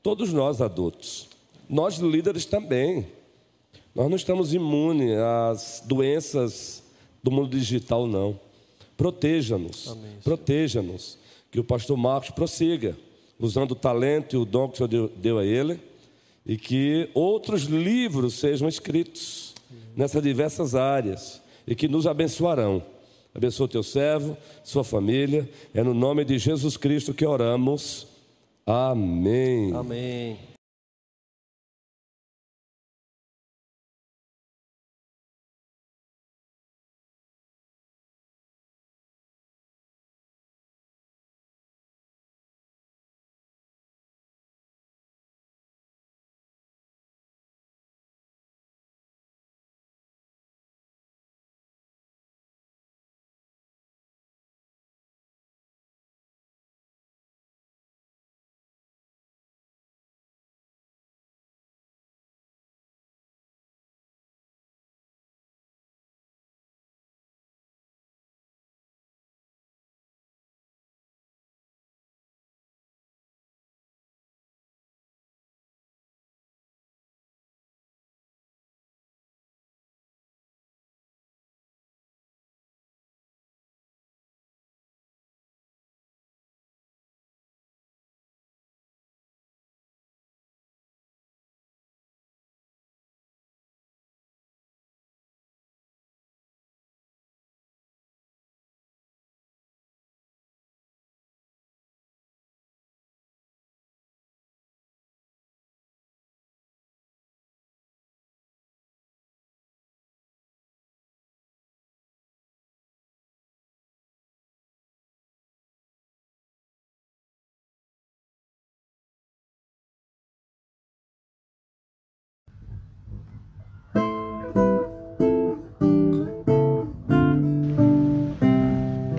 S3: todos nós adultos, nós líderes também. Nós não estamos imunes às doenças do mundo digital, não. Proteja-nos, proteja-nos. Que o pastor Marcos prossiga, usando o talento e o dom que o Senhor deu a ele, e que outros livros sejam escritos nessas diversas áreas e que nos abençoarão. Abençoa o teu servo, sua família. É no nome de Jesus Cristo que oramos. Amém.
S2: Amém.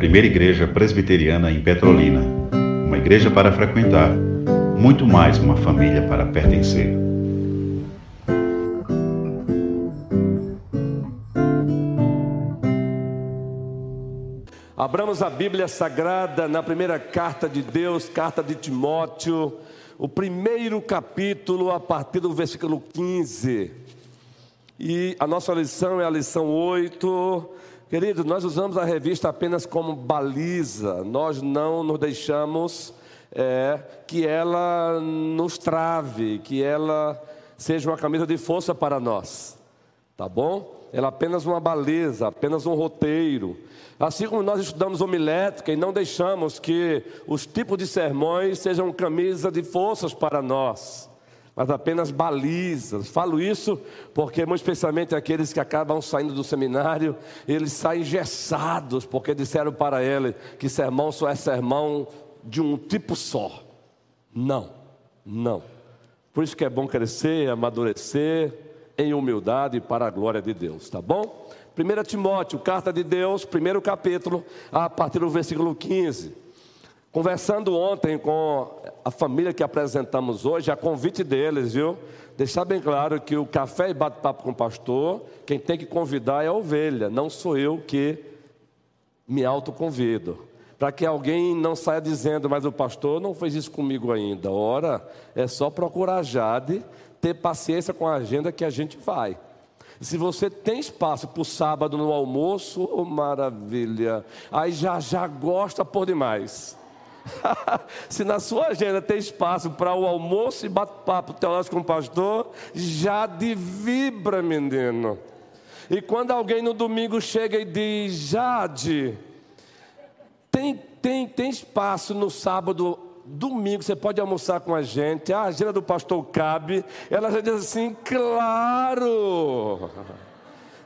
S1: Primeira Igreja Presbiteriana em Petrolina. Uma igreja para frequentar, muito mais uma família para pertencer.
S3: Abramos a Bíblia Sagrada na primeira carta de Deus, carta de Timóteo, o primeiro capítulo, a partir do versículo 15. E a nossa lição é a lição 8 Querido, nós usamos a revista apenas como baliza, nós não nos deixamos é, que ela nos trave, que ela seja uma camisa de força para nós, tá bom? Ela é apenas uma baliza, apenas um roteiro. Assim como nós estudamos homilética e não deixamos que os tipos de sermões sejam camisa de forças para nós mas apenas balizas. Falo isso porque, muito especialmente aqueles que acabam saindo do seminário, eles saem gessados, porque disseram para ele que sermão só é sermão de um tipo só. Não, não. Por isso que é bom crescer, amadurecer em humildade para a glória de Deus, tá bom? 1 Timóteo, carta de Deus, primeiro capítulo, a partir do versículo 15. Conversando ontem com a família que apresentamos hoje, a convite deles, viu? Deixar bem claro que o café e bate-papo com o pastor, quem tem que convidar é a ovelha, não sou eu que me autoconvido. Para que alguém não saia dizendo, mas o pastor não fez isso comigo ainda. Ora, é só procurar Jade, ter paciência com a agenda que a gente vai. Se você tem espaço para o sábado no almoço, oh, maravilha. Aí já já gosta por demais. Se na sua agenda tem espaço para o almoço e bate-papo teológico com o pastor, já de vibra, menino. E quando alguém no domingo chega e diz, Jade, tem, tem, tem espaço no sábado, domingo, você pode almoçar com a gente, a agenda do pastor cabe, ela já diz assim, claro.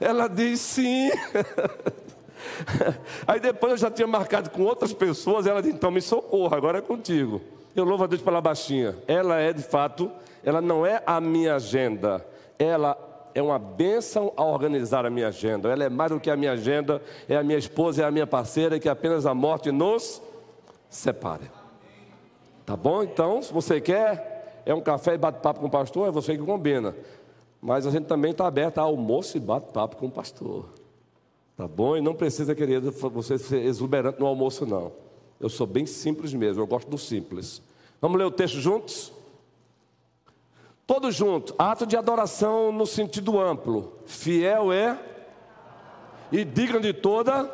S3: Ela diz sim. Aí depois eu já tinha marcado com outras pessoas, ela disse, então me socorra, agora é contigo. Eu louvo a Deus pela baixinha. Ela é de fato, ela não é a minha agenda, ela é uma bênção a organizar a minha agenda. Ela é mais do que a minha agenda, é a minha esposa, é a minha parceira, que apenas a morte nos separe. Tá bom? Então, se você quer, é um café e bate-papo com o pastor, é você que combina. Mas a gente também está aberto a almoço e bate-papo com o pastor. Tá bom? E não precisa, querido, você ser exuberante no almoço, não. Eu sou bem simples mesmo, eu gosto do simples. Vamos ler o texto juntos? Todos juntos. Ato de adoração no sentido amplo. Fiel é e digno de toda.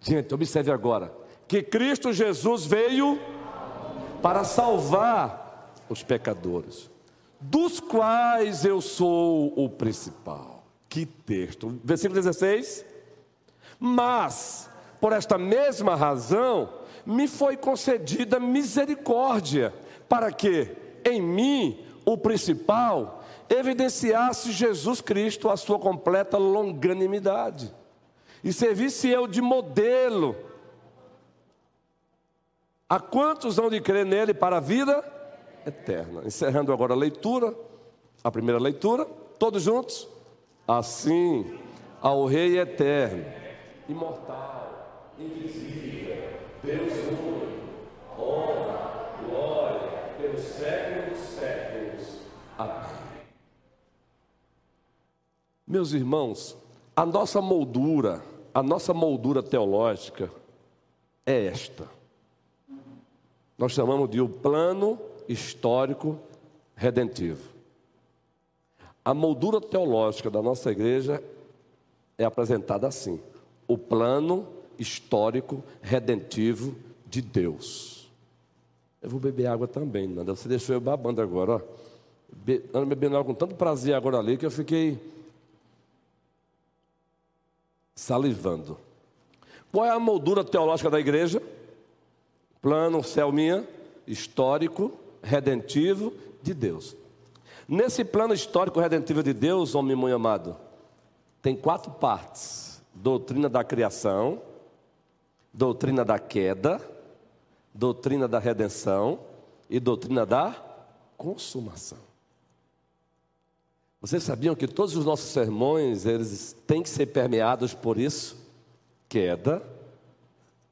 S3: Gente, observe agora que Cristo Jesus veio para salvar os pecadores, dos quais eu sou o principal. Que texto. Versículo 16. Mas, por esta mesma razão, me foi concedida misericórdia, para que em mim, o principal, evidenciasse Jesus Cristo a sua completa longanimidade, e servisse eu de modelo a quantos hão de crer nele para a vida eterna. Encerrando agora a leitura, a primeira leitura, todos juntos. Assim, ao Rei eterno, imortal, invisível, Deus único, honra, glória, pelos séculos dos séculos. Amém. Meus irmãos, a nossa moldura, a nossa moldura teológica é esta. Nós chamamos de o plano histórico redentivo. A moldura teológica da nossa igreja é apresentada assim: o plano histórico redentivo de Deus. Eu vou beber água também, Nanda. Você deixou eu babando agora, ó. Be bebendo água com tanto prazer agora ali que eu fiquei salivando. Qual é a moldura teológica da igreja? Plano Selminha, histórico, redentivo de Deus. Nesse plano histórico redentivo de Deus, homem muito amado, tem quatro partes: doutrina da criação, doutrina da queda, doutrina da redenção e doutrina da consumação. Vocês sabiam que todos os nossos sermões, eles têm que ser permeados por isso? Queda,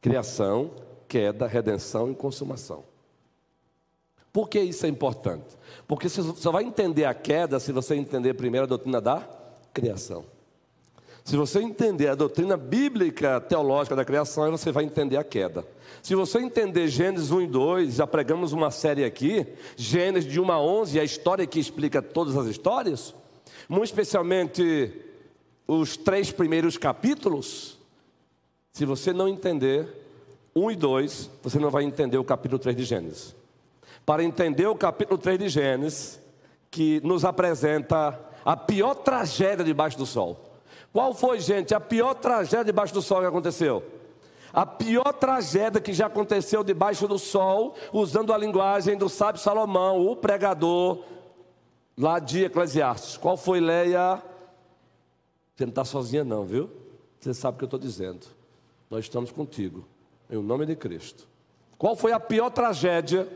S3: criação, queda, redenção e consumação. Por que isso é importante? Porque você só vai entender a queda se você entender primeiro a doutrina da criação. Se você entender a doutrina bíblica teológica da criação, você vai entender a queda. Se você entender Gênesis 1 e 2, já pregamos uma série aqui, Gênesis de 1 a 11, a história que explica todas as histórias, muito especialmente os três primeiros capítulos. Se você não entender 1 e 2, você não vai entender o capítulo 3 de Gênesis. Para entender o capítulo 3 de Gênesis, que nos apresenta a pior tragédia debaixo do sol. Qual foi, gente, a pior tragédia debaixo do sol que aconteceu? A pior tragédia que já aconteceu debaixo do sol, usando a linguagem do sábio Salomão, o pregador, lá de Eclesiastes. Qual foi, Leia? Você não está sozinha, não, viu? Você sabe o que eu estou dizendo. Nós estamos contigo, em nome de Cristo. Qual foi a pior tragédia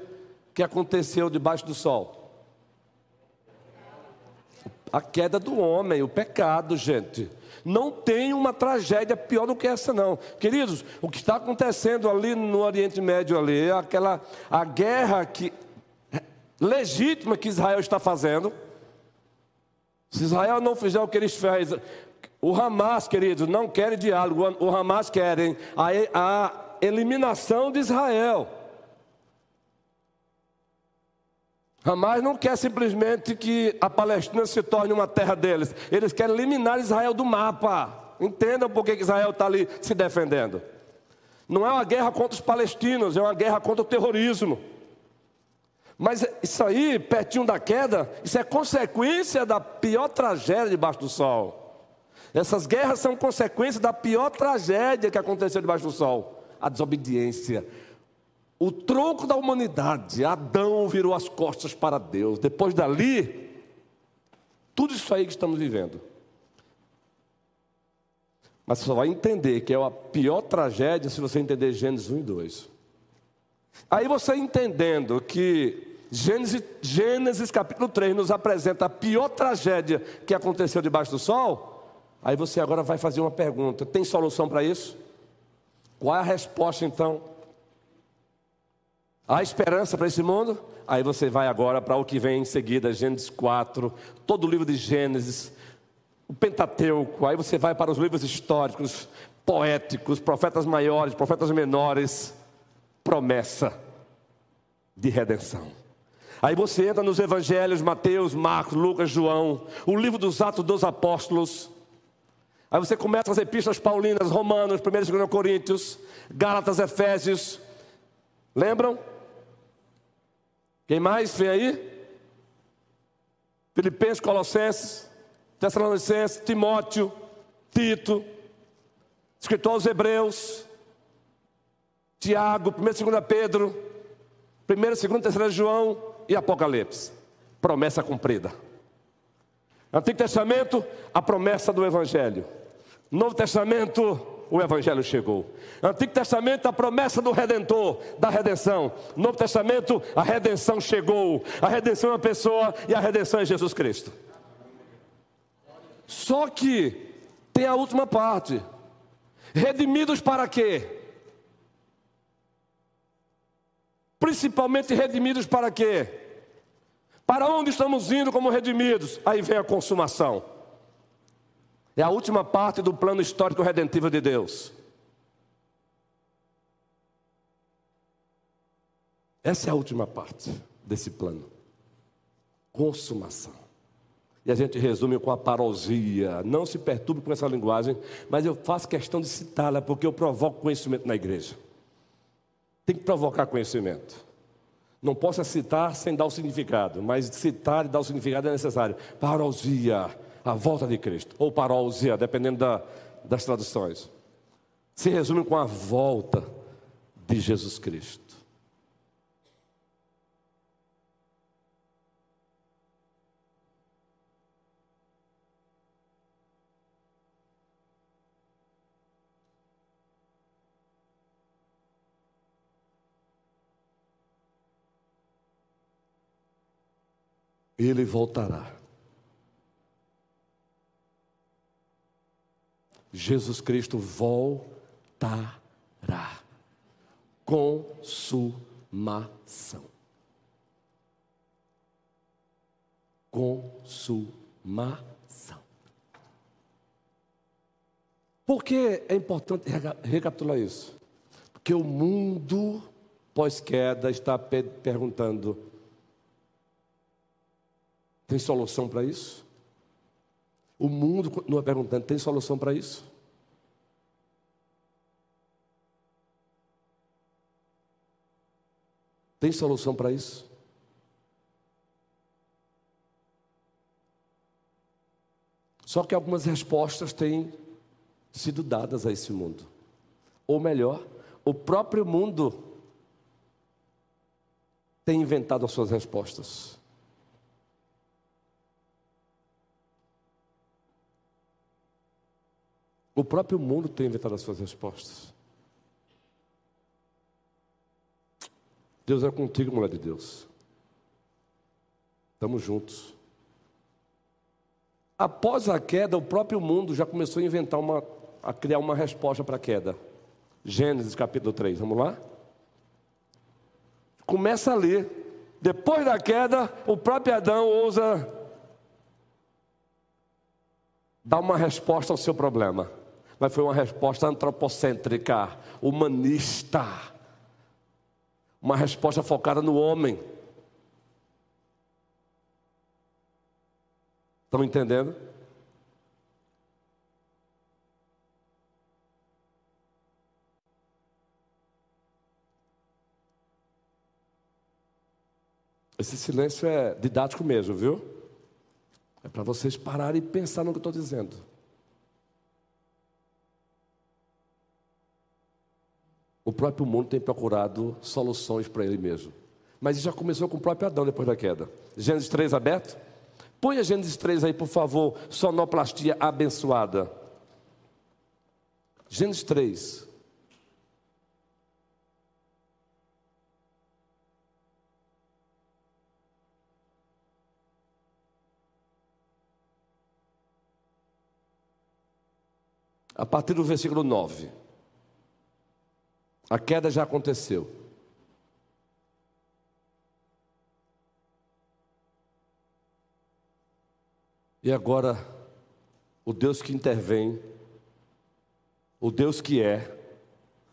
S3: que aconteceu debaixo do sol? A queda do homem, o pecado, gente. Não tem uma tragédia pior do que essa, não. Queridos, o que está acontecendo ali no Oriente Médio ali, é aquela a guerra que legítima que Israel está fazendo. Se Israel não fizer o que eles fazem, o Hamas, queridos, não quer diálogo, o Hamas querem a, a eliminação de Israel. Hamas não quer simplesmente que a Palestina se torne uma terra deles. Eles querem eliminar Israel do mapa. Entendam por que Israel está ali se defendendo. Não é uma guerra contra os palestinos, é uma guerra contra o terrorismo. Mas isso aí, pertinho da queda, isso é consequência da pior tragédia debaixo do sol. Essas guerras são consequência da pior tragédia que aconteceu debaixo do sol: a desobediência, o tronco da humanidade, Adão virou as costas para Deus. Depois dali, tudo isso aí que estamos vivendo. Mas você só vai entender que é a pior tragédia se você entender Gênesis 1 e 2. Aí você entendendo que Gênesis, Gênesis capítulo 3 nos apresenta a pior tragédia que aconteceu debaixo do sol, aí você agora vai fazer uma pergunta: tem solução para isso? Qual é a resposta então? Há esperança para esse mundo? Aí você vai agora para o que vem em seguida, Gênesis 4, todo o livro de Gênesis, o Pentateuco, aí você vai para os livros históricos, poéticos, profetas maiores, profetas menores, promessa de redenção. Aí você entra nos evangelhos, Mateus, Marcos, Lucas, João, o livro dos Atos dos Apóstolos. Aí você começa as epístolas paulinas, Romanos, 1 e 2 Coríntios, Gálatas, Efésios. Lembram? Quem mais vem aí? Filipenses, Colossenses, Tessalonicenses, Timóteo, Tito, escritor aos Hebreus, Tiago, 1 e 2 Pedro, 1 e 2 e 3 João e Apocalipse. Promessa cumprida. Antigo Testamento, a promessa do Evangelho. Novo Testamento, o Evangelho chegou. Antigo Testamento, a promessa do Redentor, da redenção. Novo Testamento, a redenção chegou. A redenção é uma pessoa e a redenção é Jesus Cristo. Só que tem a última parte. Redimidos para quê? Principalmente redimidos para quê? Para onde estamos indo como redimidos? Aí vem a consumação. É a última parte do plano histórico redentivo de Deus. Essa é a última parte desse plano. Consumação. E a gente resume com a parousia. Não se perturbe com essa linguagem, mas eu faço questão de citá-la porque eu provoco conhecimento na igreja. Tem que provocar conhecimento. Não posso citar sem dar o significado, mas citar e dar o significado é necessário. Parousia, a volta de Cristo. Ou parousia, dependendo da, das traduções. Se resume com a volta de Jesus Cristo. ele voltará. Jesus Cristo voltará. Consumação. Consumação. Por que é importante recapitular isso? Porque o mundo pós-queda está perguntando: tem solução para isso? O mundo continua perguntando: tem solução para isso? Tem solução para isso? Só que algumas respostas têm sido dadas a esse mundo. Ou melhor, o próprio mundo tem inventado as suas respostas. O próprio mundo tem inventado as suas respostas. Deus é contigo, mulher de Deus. Estamos juntos. Após a queda, o próprio mundo já começou a inventar uma, a criar uma resposta para a queda. Gênesis capítulo 3, vamos lá? Começa a ler. Depois da queda, o próprio Adão ousa dar uma resposta ao seu problema mas foi uma resposta antropocêntrica, humanista. Uma resposta focada no homem. Estão entendendo? Esse silêncio é didático mesmo, viu? É para vocês pararem e pensar no que eu estou dizendo. O próprio mundo tem procurado soluções para ele mesmo. Mas já começou com o próprio Adão depois da queda. Gênesis 3 aberto? Põe a Gênesis 3 aí, por favor. Sonoplastia abençoada. Gênesis 3. A partir do versículo 9. A queda já aconteceu. E agora o Deus que intervém, o Deus que é,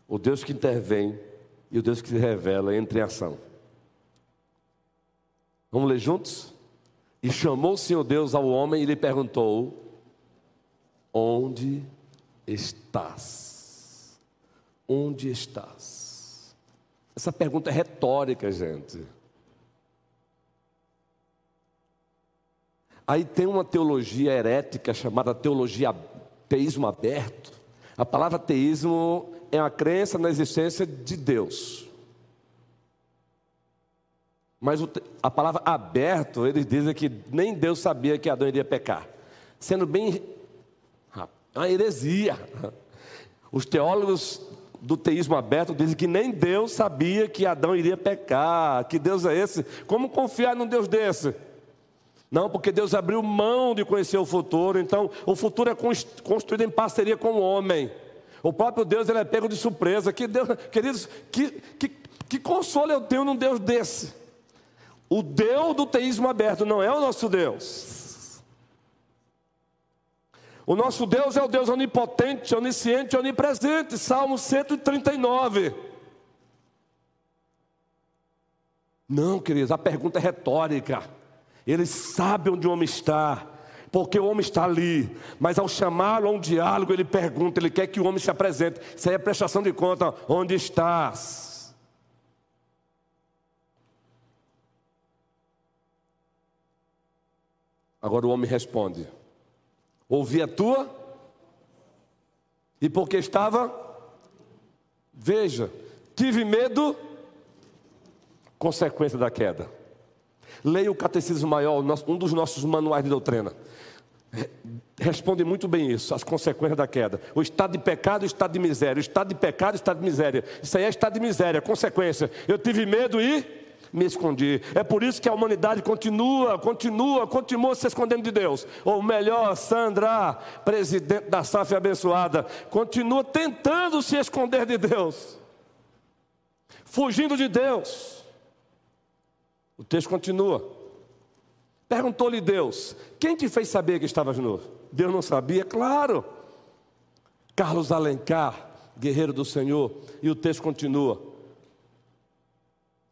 S3: o Deus que intervém e o Deus que se revela entra em ação. Vamos ler juntos? E chamou o Senhor Deus ao homem e lhe perguntou: Onde estás? Onde estás? Essa pergunta é retórica, gente. Aí tem uma teologia herética chamada teologia teísmo aberto. A palavra teísmo é a crença na existência de Deus. Mas a palavra aberto, eles dizem que nem Deus sabia que Adão iria pecar. Sendo bem. Uma heresia. Os teólogos do teísmo aberto dizem que nem Deus sabia que Adão iria pecar. Que Deus é esse? Como confiar num Deus desse? Não, porque Deus abriu mão de conhecer o futuro. Então, o futuro é construído em parceria com o homem. O próprio Deus ele é pego de surpresa. Que Deus, queridos, que, que, que consolo eu tenho num Deus desse? O Deus do teísmo aberto não é o nosso Deus. O nosso Deus é o Deus onipotente, onisciente, onipresente. Salmo 139. Não, queridos, a pergunta é retórica. Ele sabe onde o homem está, porque o homem está ali. Mas ao chamá-lo a um diálogo, ele pergunta, ele quer que o homem se apresente. Isso aí é prestação de conta. Onde estás? Agora o homem responde: Ouvi a tua, e porque estava, veja, tive medo, consequência da queda. Leia o Catecismo Maior, um dos nossos manuais de doutrina. Responde muito bem isso, as consequências da queda. O estado de pecado, o estado de miséria. O estado de pecado, o estado de miséria. Isso aí é estado de miséria, consequência. Eu tive medo e me escondi. É por isso que a humanidade continua, continua, continua se escondendo de Deus. Ou melhor, Sandra, presidente da SAF abençoada, continua tentando se esconder de Deus, fugindo de Deus. O texto continua. Perguntou-lhe Deus: Quem te fez saber que estavas nu? Deus não sabia? Claro. Carlos Alencar, guerreiro do Senhor, e o texto continua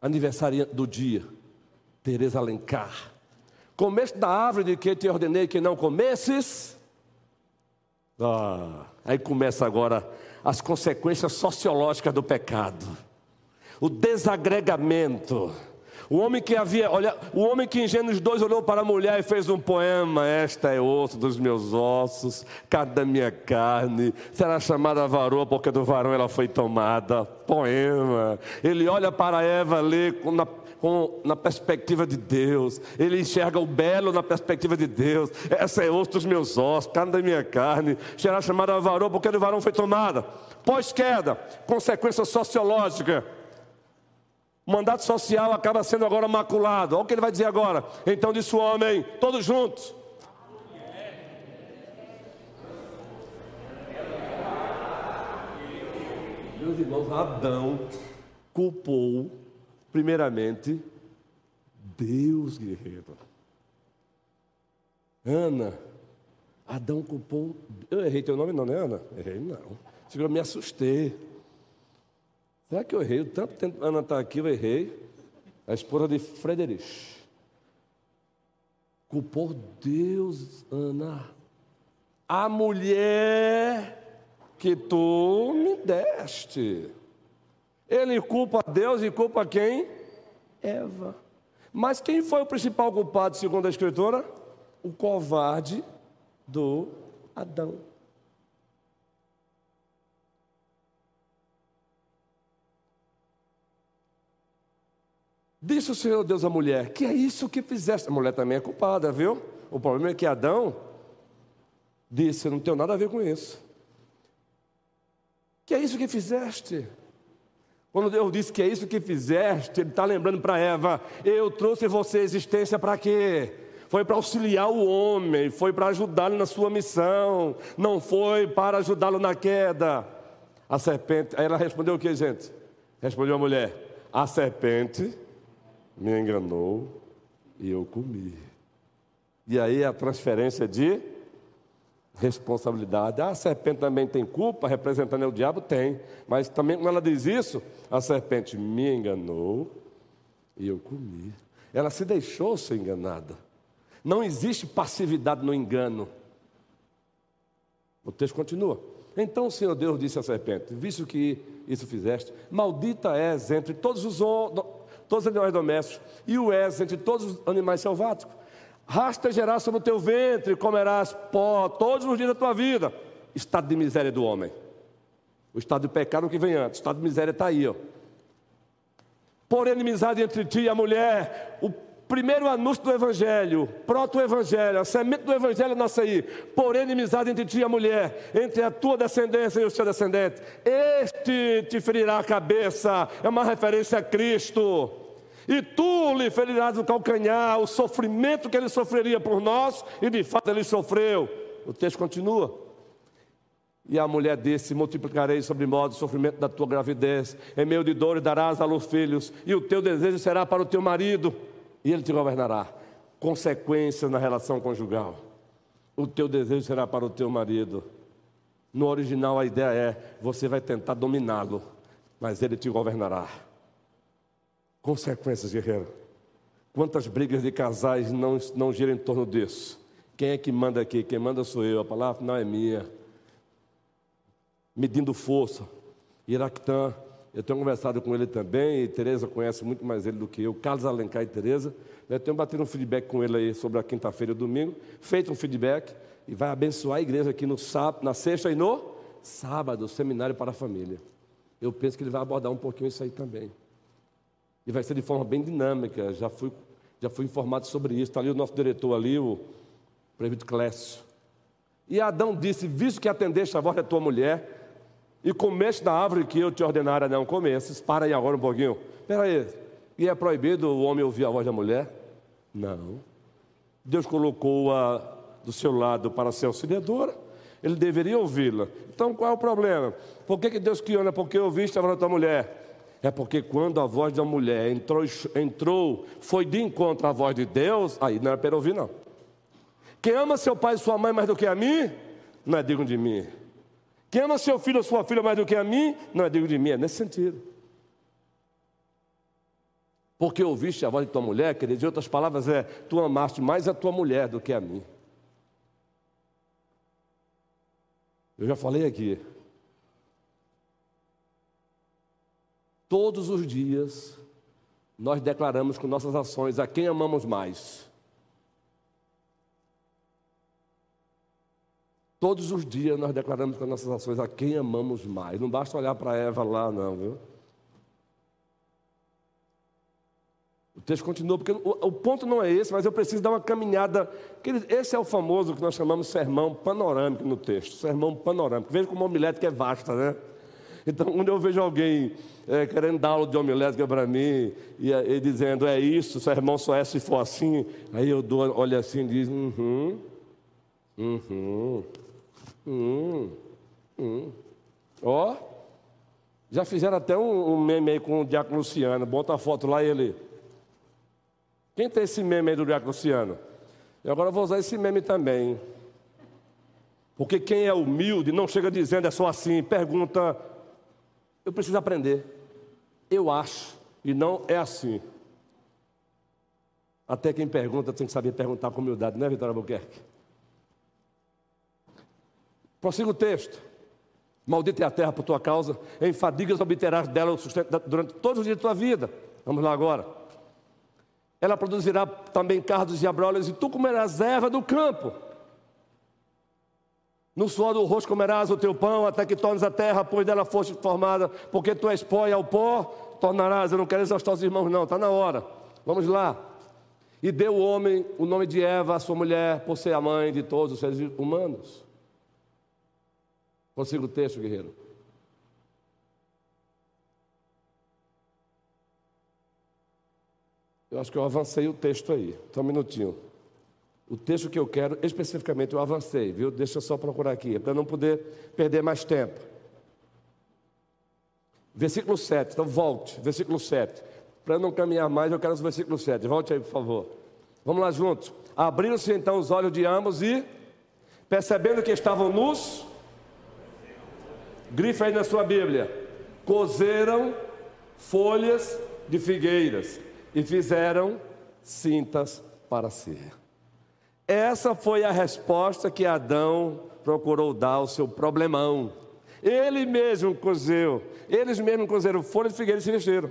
S3: aniversário do dia, Teresa Alencar. Comeste da árvore de que te ordenei que não comesses? Ah, aí começa agora as consequências sociológicas do pecado. O desagregamento o homem que havia, olha, o homem que em Gênesis 2 olhou para a mulher e fez um poema: Esta é osso dos meus ossos, carne da minha carne, será chamada varoa porque do varão ela foi tomada. Poema. Ele olha para Eva, lê na, com, na perspectiva de Deus, ele enxerga o belo na perspectiva de Deus. Essa é osso dos meus ossos, carne da minha carne, será chamada varoa porque do varão foi tomada. Pós-queda, consequência sociológica o mandato social acaba sendo agora maculado. Olha o que ele vai dizer agora. Então disse o homem, todos juntos. Meus irmãos, Adão culpou, primeiramente, Deus, guerreiro. Ana, Adão culpou. Eu errei teu nome, não, né, Ana? Errei, não. Eu me assustei. Será que eu errei? O tanto tempo Ana está aqui, eu errei. A esposa de Frederich. Culpou Deus, Ana. A mulher que tu me deste. Ele culpa Deus e culpa quem? Eva. Mas quem foi o principal culpado, segundo a Escritura? O covarde do Adão. Disse o Senhor Deus à mulher: Que é isso que fizeste? A mulher também é culpada, viu? O problema é que Adão disse: Não tenho nada a ver com isso. Que é isso que fizeste? Quando Deus disse que é isso que fizeste, Ele está lembrando para Eva: Eu trouxe você à existência para quê? Foi para auxiliar o homem, foi para ajudá-lo na sua missão, não foi para ajudá-lo na queda. A serpente, aí ela respondeu o que, gente? Respondeu a mulher: A serpente me enganou e eu comi. E aí a transferência de responsabilidade. Ah, a serpente também tem culpa, representando o diabo? Tem. Mas também, quando ela diz isso, a serpente me enganou e eu comi. Ela se deixou ser enganada. Não existe passividade no engano. O texto continua. Então o Senhor Deus disse à serpente: Visto que isso fizeste, maldita és entre todos os, todos os animais domésticos, e o és entre todos os animais selváticos. Rastejarás sobre o teu ventre, comerás pó todos os dias da tua vida. Estado de miséria do homem. O estado de pecado que vem antes. O estado de miséria está aí. Ó. Por inimizade entre ti e a mulher, o primeiro anúncio do Evangelho, proto-evangelho, a semente do Evangelho nasce aí. Por inimizade entre ti e a mulher, entre a tua descendência e o seu descendente. Este te ferirá a cabeça, é uma referência a Cristo. E tu lhe ferirás o calcanhar, o sofrimento que ele sofreria por nós, e de fato ele sofreu. O texto continua. E a mulher disse: Multiplicarei sobre modo o sofrimento da tua gravidez, em meio de dor e darás à luz filhos, e o teu desejo será para o teu marido e ele te governará. Consequências na relação conjugal. O teu desejo será para o teu marido. No original, a ideia é: você vai tentar dominá-lo, mas ele te governará. Consequências, guerreiro. Quantas brigas de casais não, não giram em torno disso? Quem é que manda aqui? Quem manda sou eu. A palavra não é minha. Medindo força. Iraquitã eu tenho conversado com ele também, e Tereza conhece muito mais ele do que eu, Carlos Alencar e Tereza. Eu tenho batido um feedback com ele aí sobre a quinta-feira e domingo, feito um feedback, e vai abençoar a igreja aqui no sábado, na sexta e no sábado, seminário para a família. Eu penso que ele vai abordar um pouquinho isso aí também. E vai ser de forma bem dinâmica, já fui, já fui informado sobre isso. Está ali o nosso diretor ali, o prefeito Clécio. E Adão disse: Visto que atendeste a voz da tua mulher, e comeste da árvore que eu te ordenara não comesses. Para aí agora um pouquinho. Espera aí. E é proibido o homem ouvir a voz da mulher? Não. Deus colocou-a do seu lado para ser auxiliadora. Ele deveria ouvi-la. Então qual é o problema? Por que, que Deus? Não é porque ouviste a voz da tua mulher. É porque quando a voz da mulher entrou, entrou, foi de encontro à voz de Deus, aí não era para ouvir, não. Quem ama seu pai e sua mãe mais do que a mim, não é digno de mim. Quem ama seu filho ou sua filha mais do que a mim, não é digno de mim, é nesse sentido. Porque ouviste a voz de tua mulher, quer dizer, outras palavras, é: tu amaste mais a tua mulher do que a mim. Eu já falei aqui. Todos os dias, nós declaramos com nossas ações a quem amamos mais. Todos os dias nós declaramos com as nossas ações a quem amamos mais. Não basta olhar para Eva lá, não, viu? O texto continua, porque o, o, ponto não é esse, mas eu preciso dar uma caminhada. Esse é o famoso que nós chamamos sermão panorâmico no texto. Sermão panorâmico. Veja como a homilética é vasta, né? Então, quando eu vejo alguém é, querendo dar aula de homilética para mim e, e, dizendo, é isso, sermão só é se for assim, aí eu dou, olho assim e diz, uhum, uhum. Hum, hum. Ó, já fizeram até um, um, meme aí com o Diácono Luciano. Bota a foto lá ele. Quem tem esse meme aí do Diácono Luciano? Eu agora vou usar esse meme também. Porque quem é humilde não chega dizendo é só assim, pergunta. Eu preciso aprender. Eu acho. E não é assim. Até quem pergunta tem que saber perguntar com humildade, não é, Vitória Albuquerque? Prossiga o texto. Maldita é a terra por tua causa, em fadigas obterás dela o sustento durante todos os dias da tua vida. Vamos lá agora. Ela produzirá também cardos e abrolhos, e tu comerás erva do campo. No suor do rosto comerás o teu pão, até que tornes a terra, pois dela foste formada, porque tu és pó e ao pó tornarás. Eu não quero exaustar os irmãos, não, está na hora. Vamos lá. E deu o homem o nome de Eva, a sua mulher, por ser a mãe de todos os seres humanos. Consigo o texto, guerreiro? Eu acho que eu avancei o texto aí. Só um minutinho. O texto que eu quero, especificamente, eu avancei, viu? Deixa eu só procurar aqui, para não poder perder mais tempo. Versículo 7, então volte, versículo 7. Para não caminhar mais, eu quero o versículo 7. Volte aí, por favor. Vamos lá juntos. Abriram-se então os olhos de ambos e percebendo que estavam nus, grifa aí na sua Bíblia, cozeram folhas de figueiras e fizeram cintas para si. Essa foi a resposta que Adão procurou dar ao seu problemão. Ele mesmo cozeu, eles mesmos cozeram folhas de figueiras e se vestiram.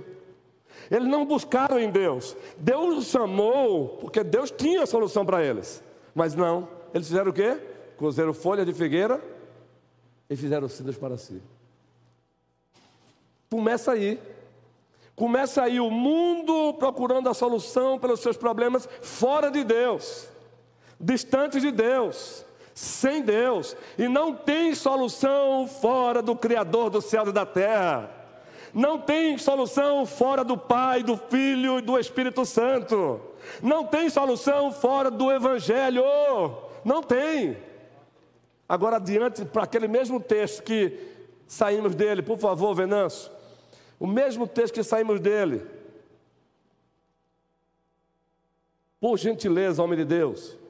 S3: Eles não buscaram em Deus. Deus os chamou porque Deus tinha a solução para eles. Mas não, eles fizeram o quê? Cozeram folha de figueira e fizeram cintas para si. Começa aí. Começa aí o mundo procurando a solução pelos seus problemas fora de Deus, distante de Deus, sem Deus, e não tem solução fora do Criador do céu e da terra. Não tem solução fora do Pai, do Filho e do Espírito Santo. Não tem solução fora do Evangelho. Não tem. Agora, adiante, para aquele mesmo texto que saímos dele, por favor, Venâncio. O mesmo texto que saímos dele. Por gentileza, homem de Deus.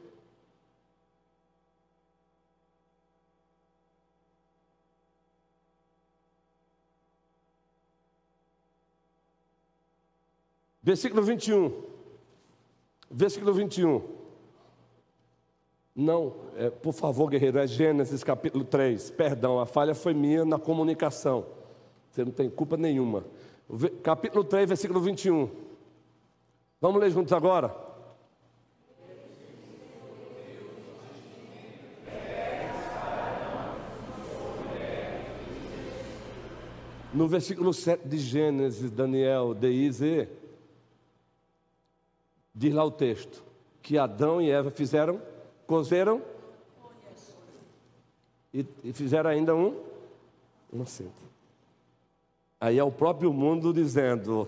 S3: Versículo 21. Versículo 21. Não, é, por favor, guerreiro, é Gênesis capítulo 3. Perdão, a falha foi minha na comunicação. Você não tem culpa nenhuma. Capítulo 3, versículo 21. Vamos ler juntos agora? No versículo 7 de Gênesis, Daniel, D.I.Z., diz lá o texto, que Adão e Eva fizeram, cozeram e, e fizeram ainda um, cinta. Aí é o próprio mundo dizendo: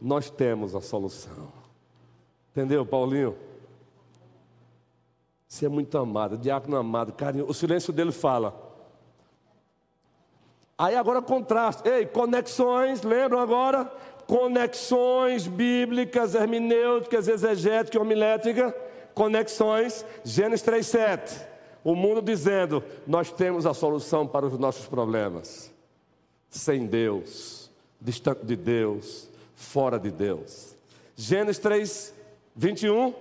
S3: nós temos a solução. Entendeu, Paulinho? Você é muito amado, diácono amado, carinho. O silêncio dele fala. Aí agora contraste. Ei, conexões, lembram agora? Conexões bíblicas, hermenêuticas, exegética, homilética. Conexões, Gênesis 3,7. O mundo dizendo: nós temos a solução para os nossos problemas sem Deus, distante de Deus, fora de Deus. Gênesis 3, 21.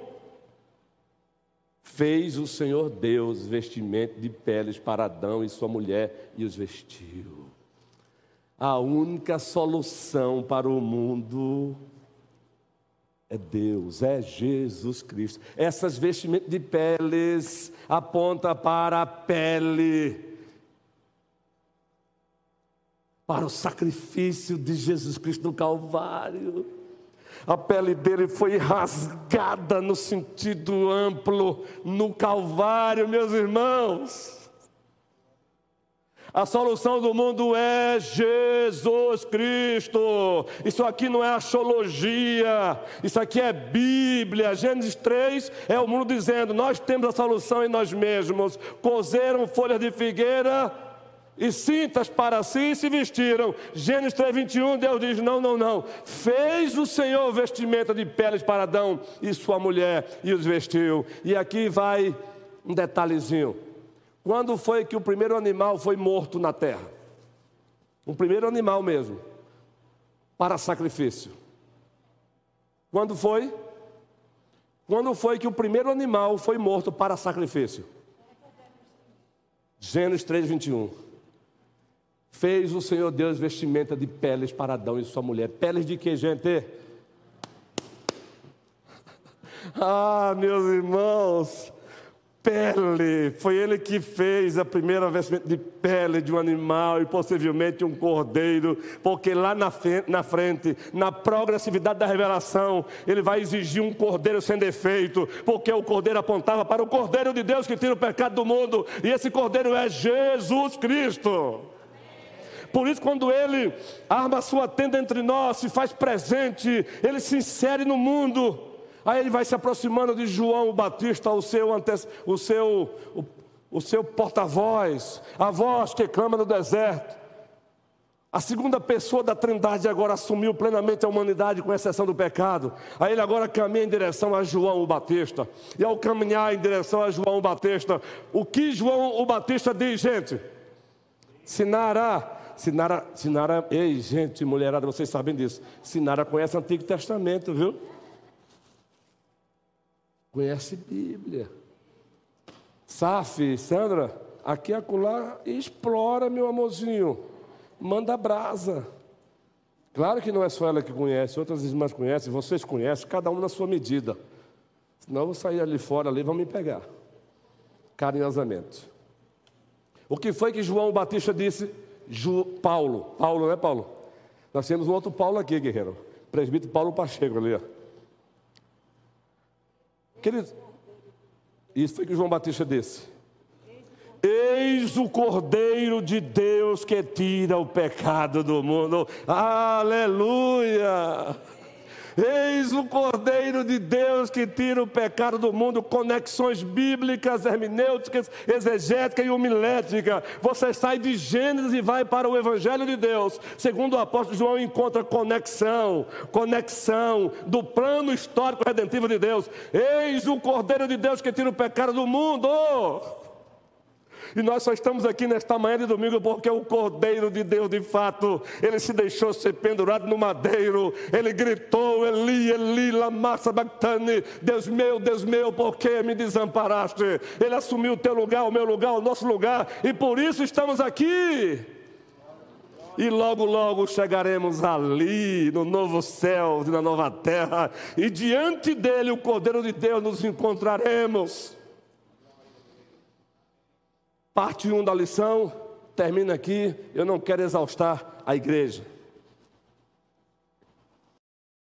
S3: Fez o Senhor Deus vestimento de peles para Adão e sua mulher e os vestiu. A única solução para o mundo é Deus, é Jesus Cristo. Essas vestimentas de peles apontam para a pele para o sacrifício de Jesus Cristo no Calvário. A pele dele foi rasgada no sentido amplo no Calvário, meus irmãos. A solução do mundo é Jesus Cristo. Isso aqui não é astrologia, isso aqui é Bíblia. Gênesis 3 é o mundo dizendo: Nós temos a solução em nós mesmos. Cozeram folhas de figueira e cintas para si e se vestiram. Gênesis 3, 21, Deus diz: Não, não, não. Fez o Senhor vestimenta de peles para Adão e sua mulher e os vestiu. E aqui vai um detalhezinho. Quando foi que o primeiro animal foi morto na terra? O primeiro animal mesmo, para sacrifício. Quando foi? Quando foi que o primeiro animal foi morto para sacrifício? Gênesis 3, 21. Fez o Senhor Deus vestimenta de peles para Adão e sua mulher. Peles de que, gente? Ah, meus irmãos, pele. Foi ele que fez a primeira vestimenta de pele de um animal e possivelmente um cordeiro, porque lá na frente, na, frente, na progressividade da revelação, ele vai exigir um cordeiro sem defeito, porque o cordeiro apontava para o cordeiro de Deus que tira o pecado do mundo, e esse cordeiro é Jesus Cristo. Por isso, quando ele arma a sua tenda entre nós, se faz presente, ele se insere no mundo. Aí ele vai se aproximando de João o Batista, o seu, o seu, o, o seu porta-voz, a voz que clama no deserto. A segunda pessoa da Trindade agora assumiu plenamente a humanidade, com exceção do pecado. Aí ele agora caminha em direção a João o Batista. E ao caminhar em direção a João o Batista, o que João o Batista diz, gente? Sinara, Sinara, Sinara, ei, gente, mulherada, vocês sabem disso. Sinara conhece o Antigo Testamento, viu? Conhece Bíblia. Saf, Sandra, aqui acolá, explora, meu amorzinho manda brasa. Claro que não é só ela que conhece, outras irmãs conhecem, vocês conhecem, cada um na sua medida. Senão eu vou sair ali fora, ali vão me pegar. Carinhosamente. O que foi que João Batista disse? Ju, Paulo. Paulo, né, Paulo? Nós temos um outro Paulo aqui, guerreiro. Presbítero Paulo Pacheco ali, ó. Isso foi que João Batista disse. Eis o Cordeiro de Deus que tira o pecado do mundo. Aleluia! Eis o Cordeiro de Deus que tira o pecado do mundo. Conexões bíblicas, hermenêuticas, exegética e homilética. Você sai de Gênesis e vai para o Evangelho de Deus. Segundo o apóstolo João, encontra conexão, conexão do plano histórico redentivo de Deus. Eis o Cordeiro de Deus que tira o pecado do mundo. E nós só estamos aqui nesta manhã de domingo porque o Cordeiro de Deus, de fato, ele se deixou ser pendurado no madeiro. Ele gritou: Eli, Eli, lama sabachthani. Deus meu, Deus meu, por que me desamparaste? Ele assumiu o teu lugar, o meu lugar, o nosso lugar. E por isso estamos aqui. E logo, logo chegaremos ali, no novo céu e na nova terra. E diante dele, o Cordeiro de Deus, nos encontraremos. Parte 1 da lição termina aqui. Eu não quero exaustar a igreja.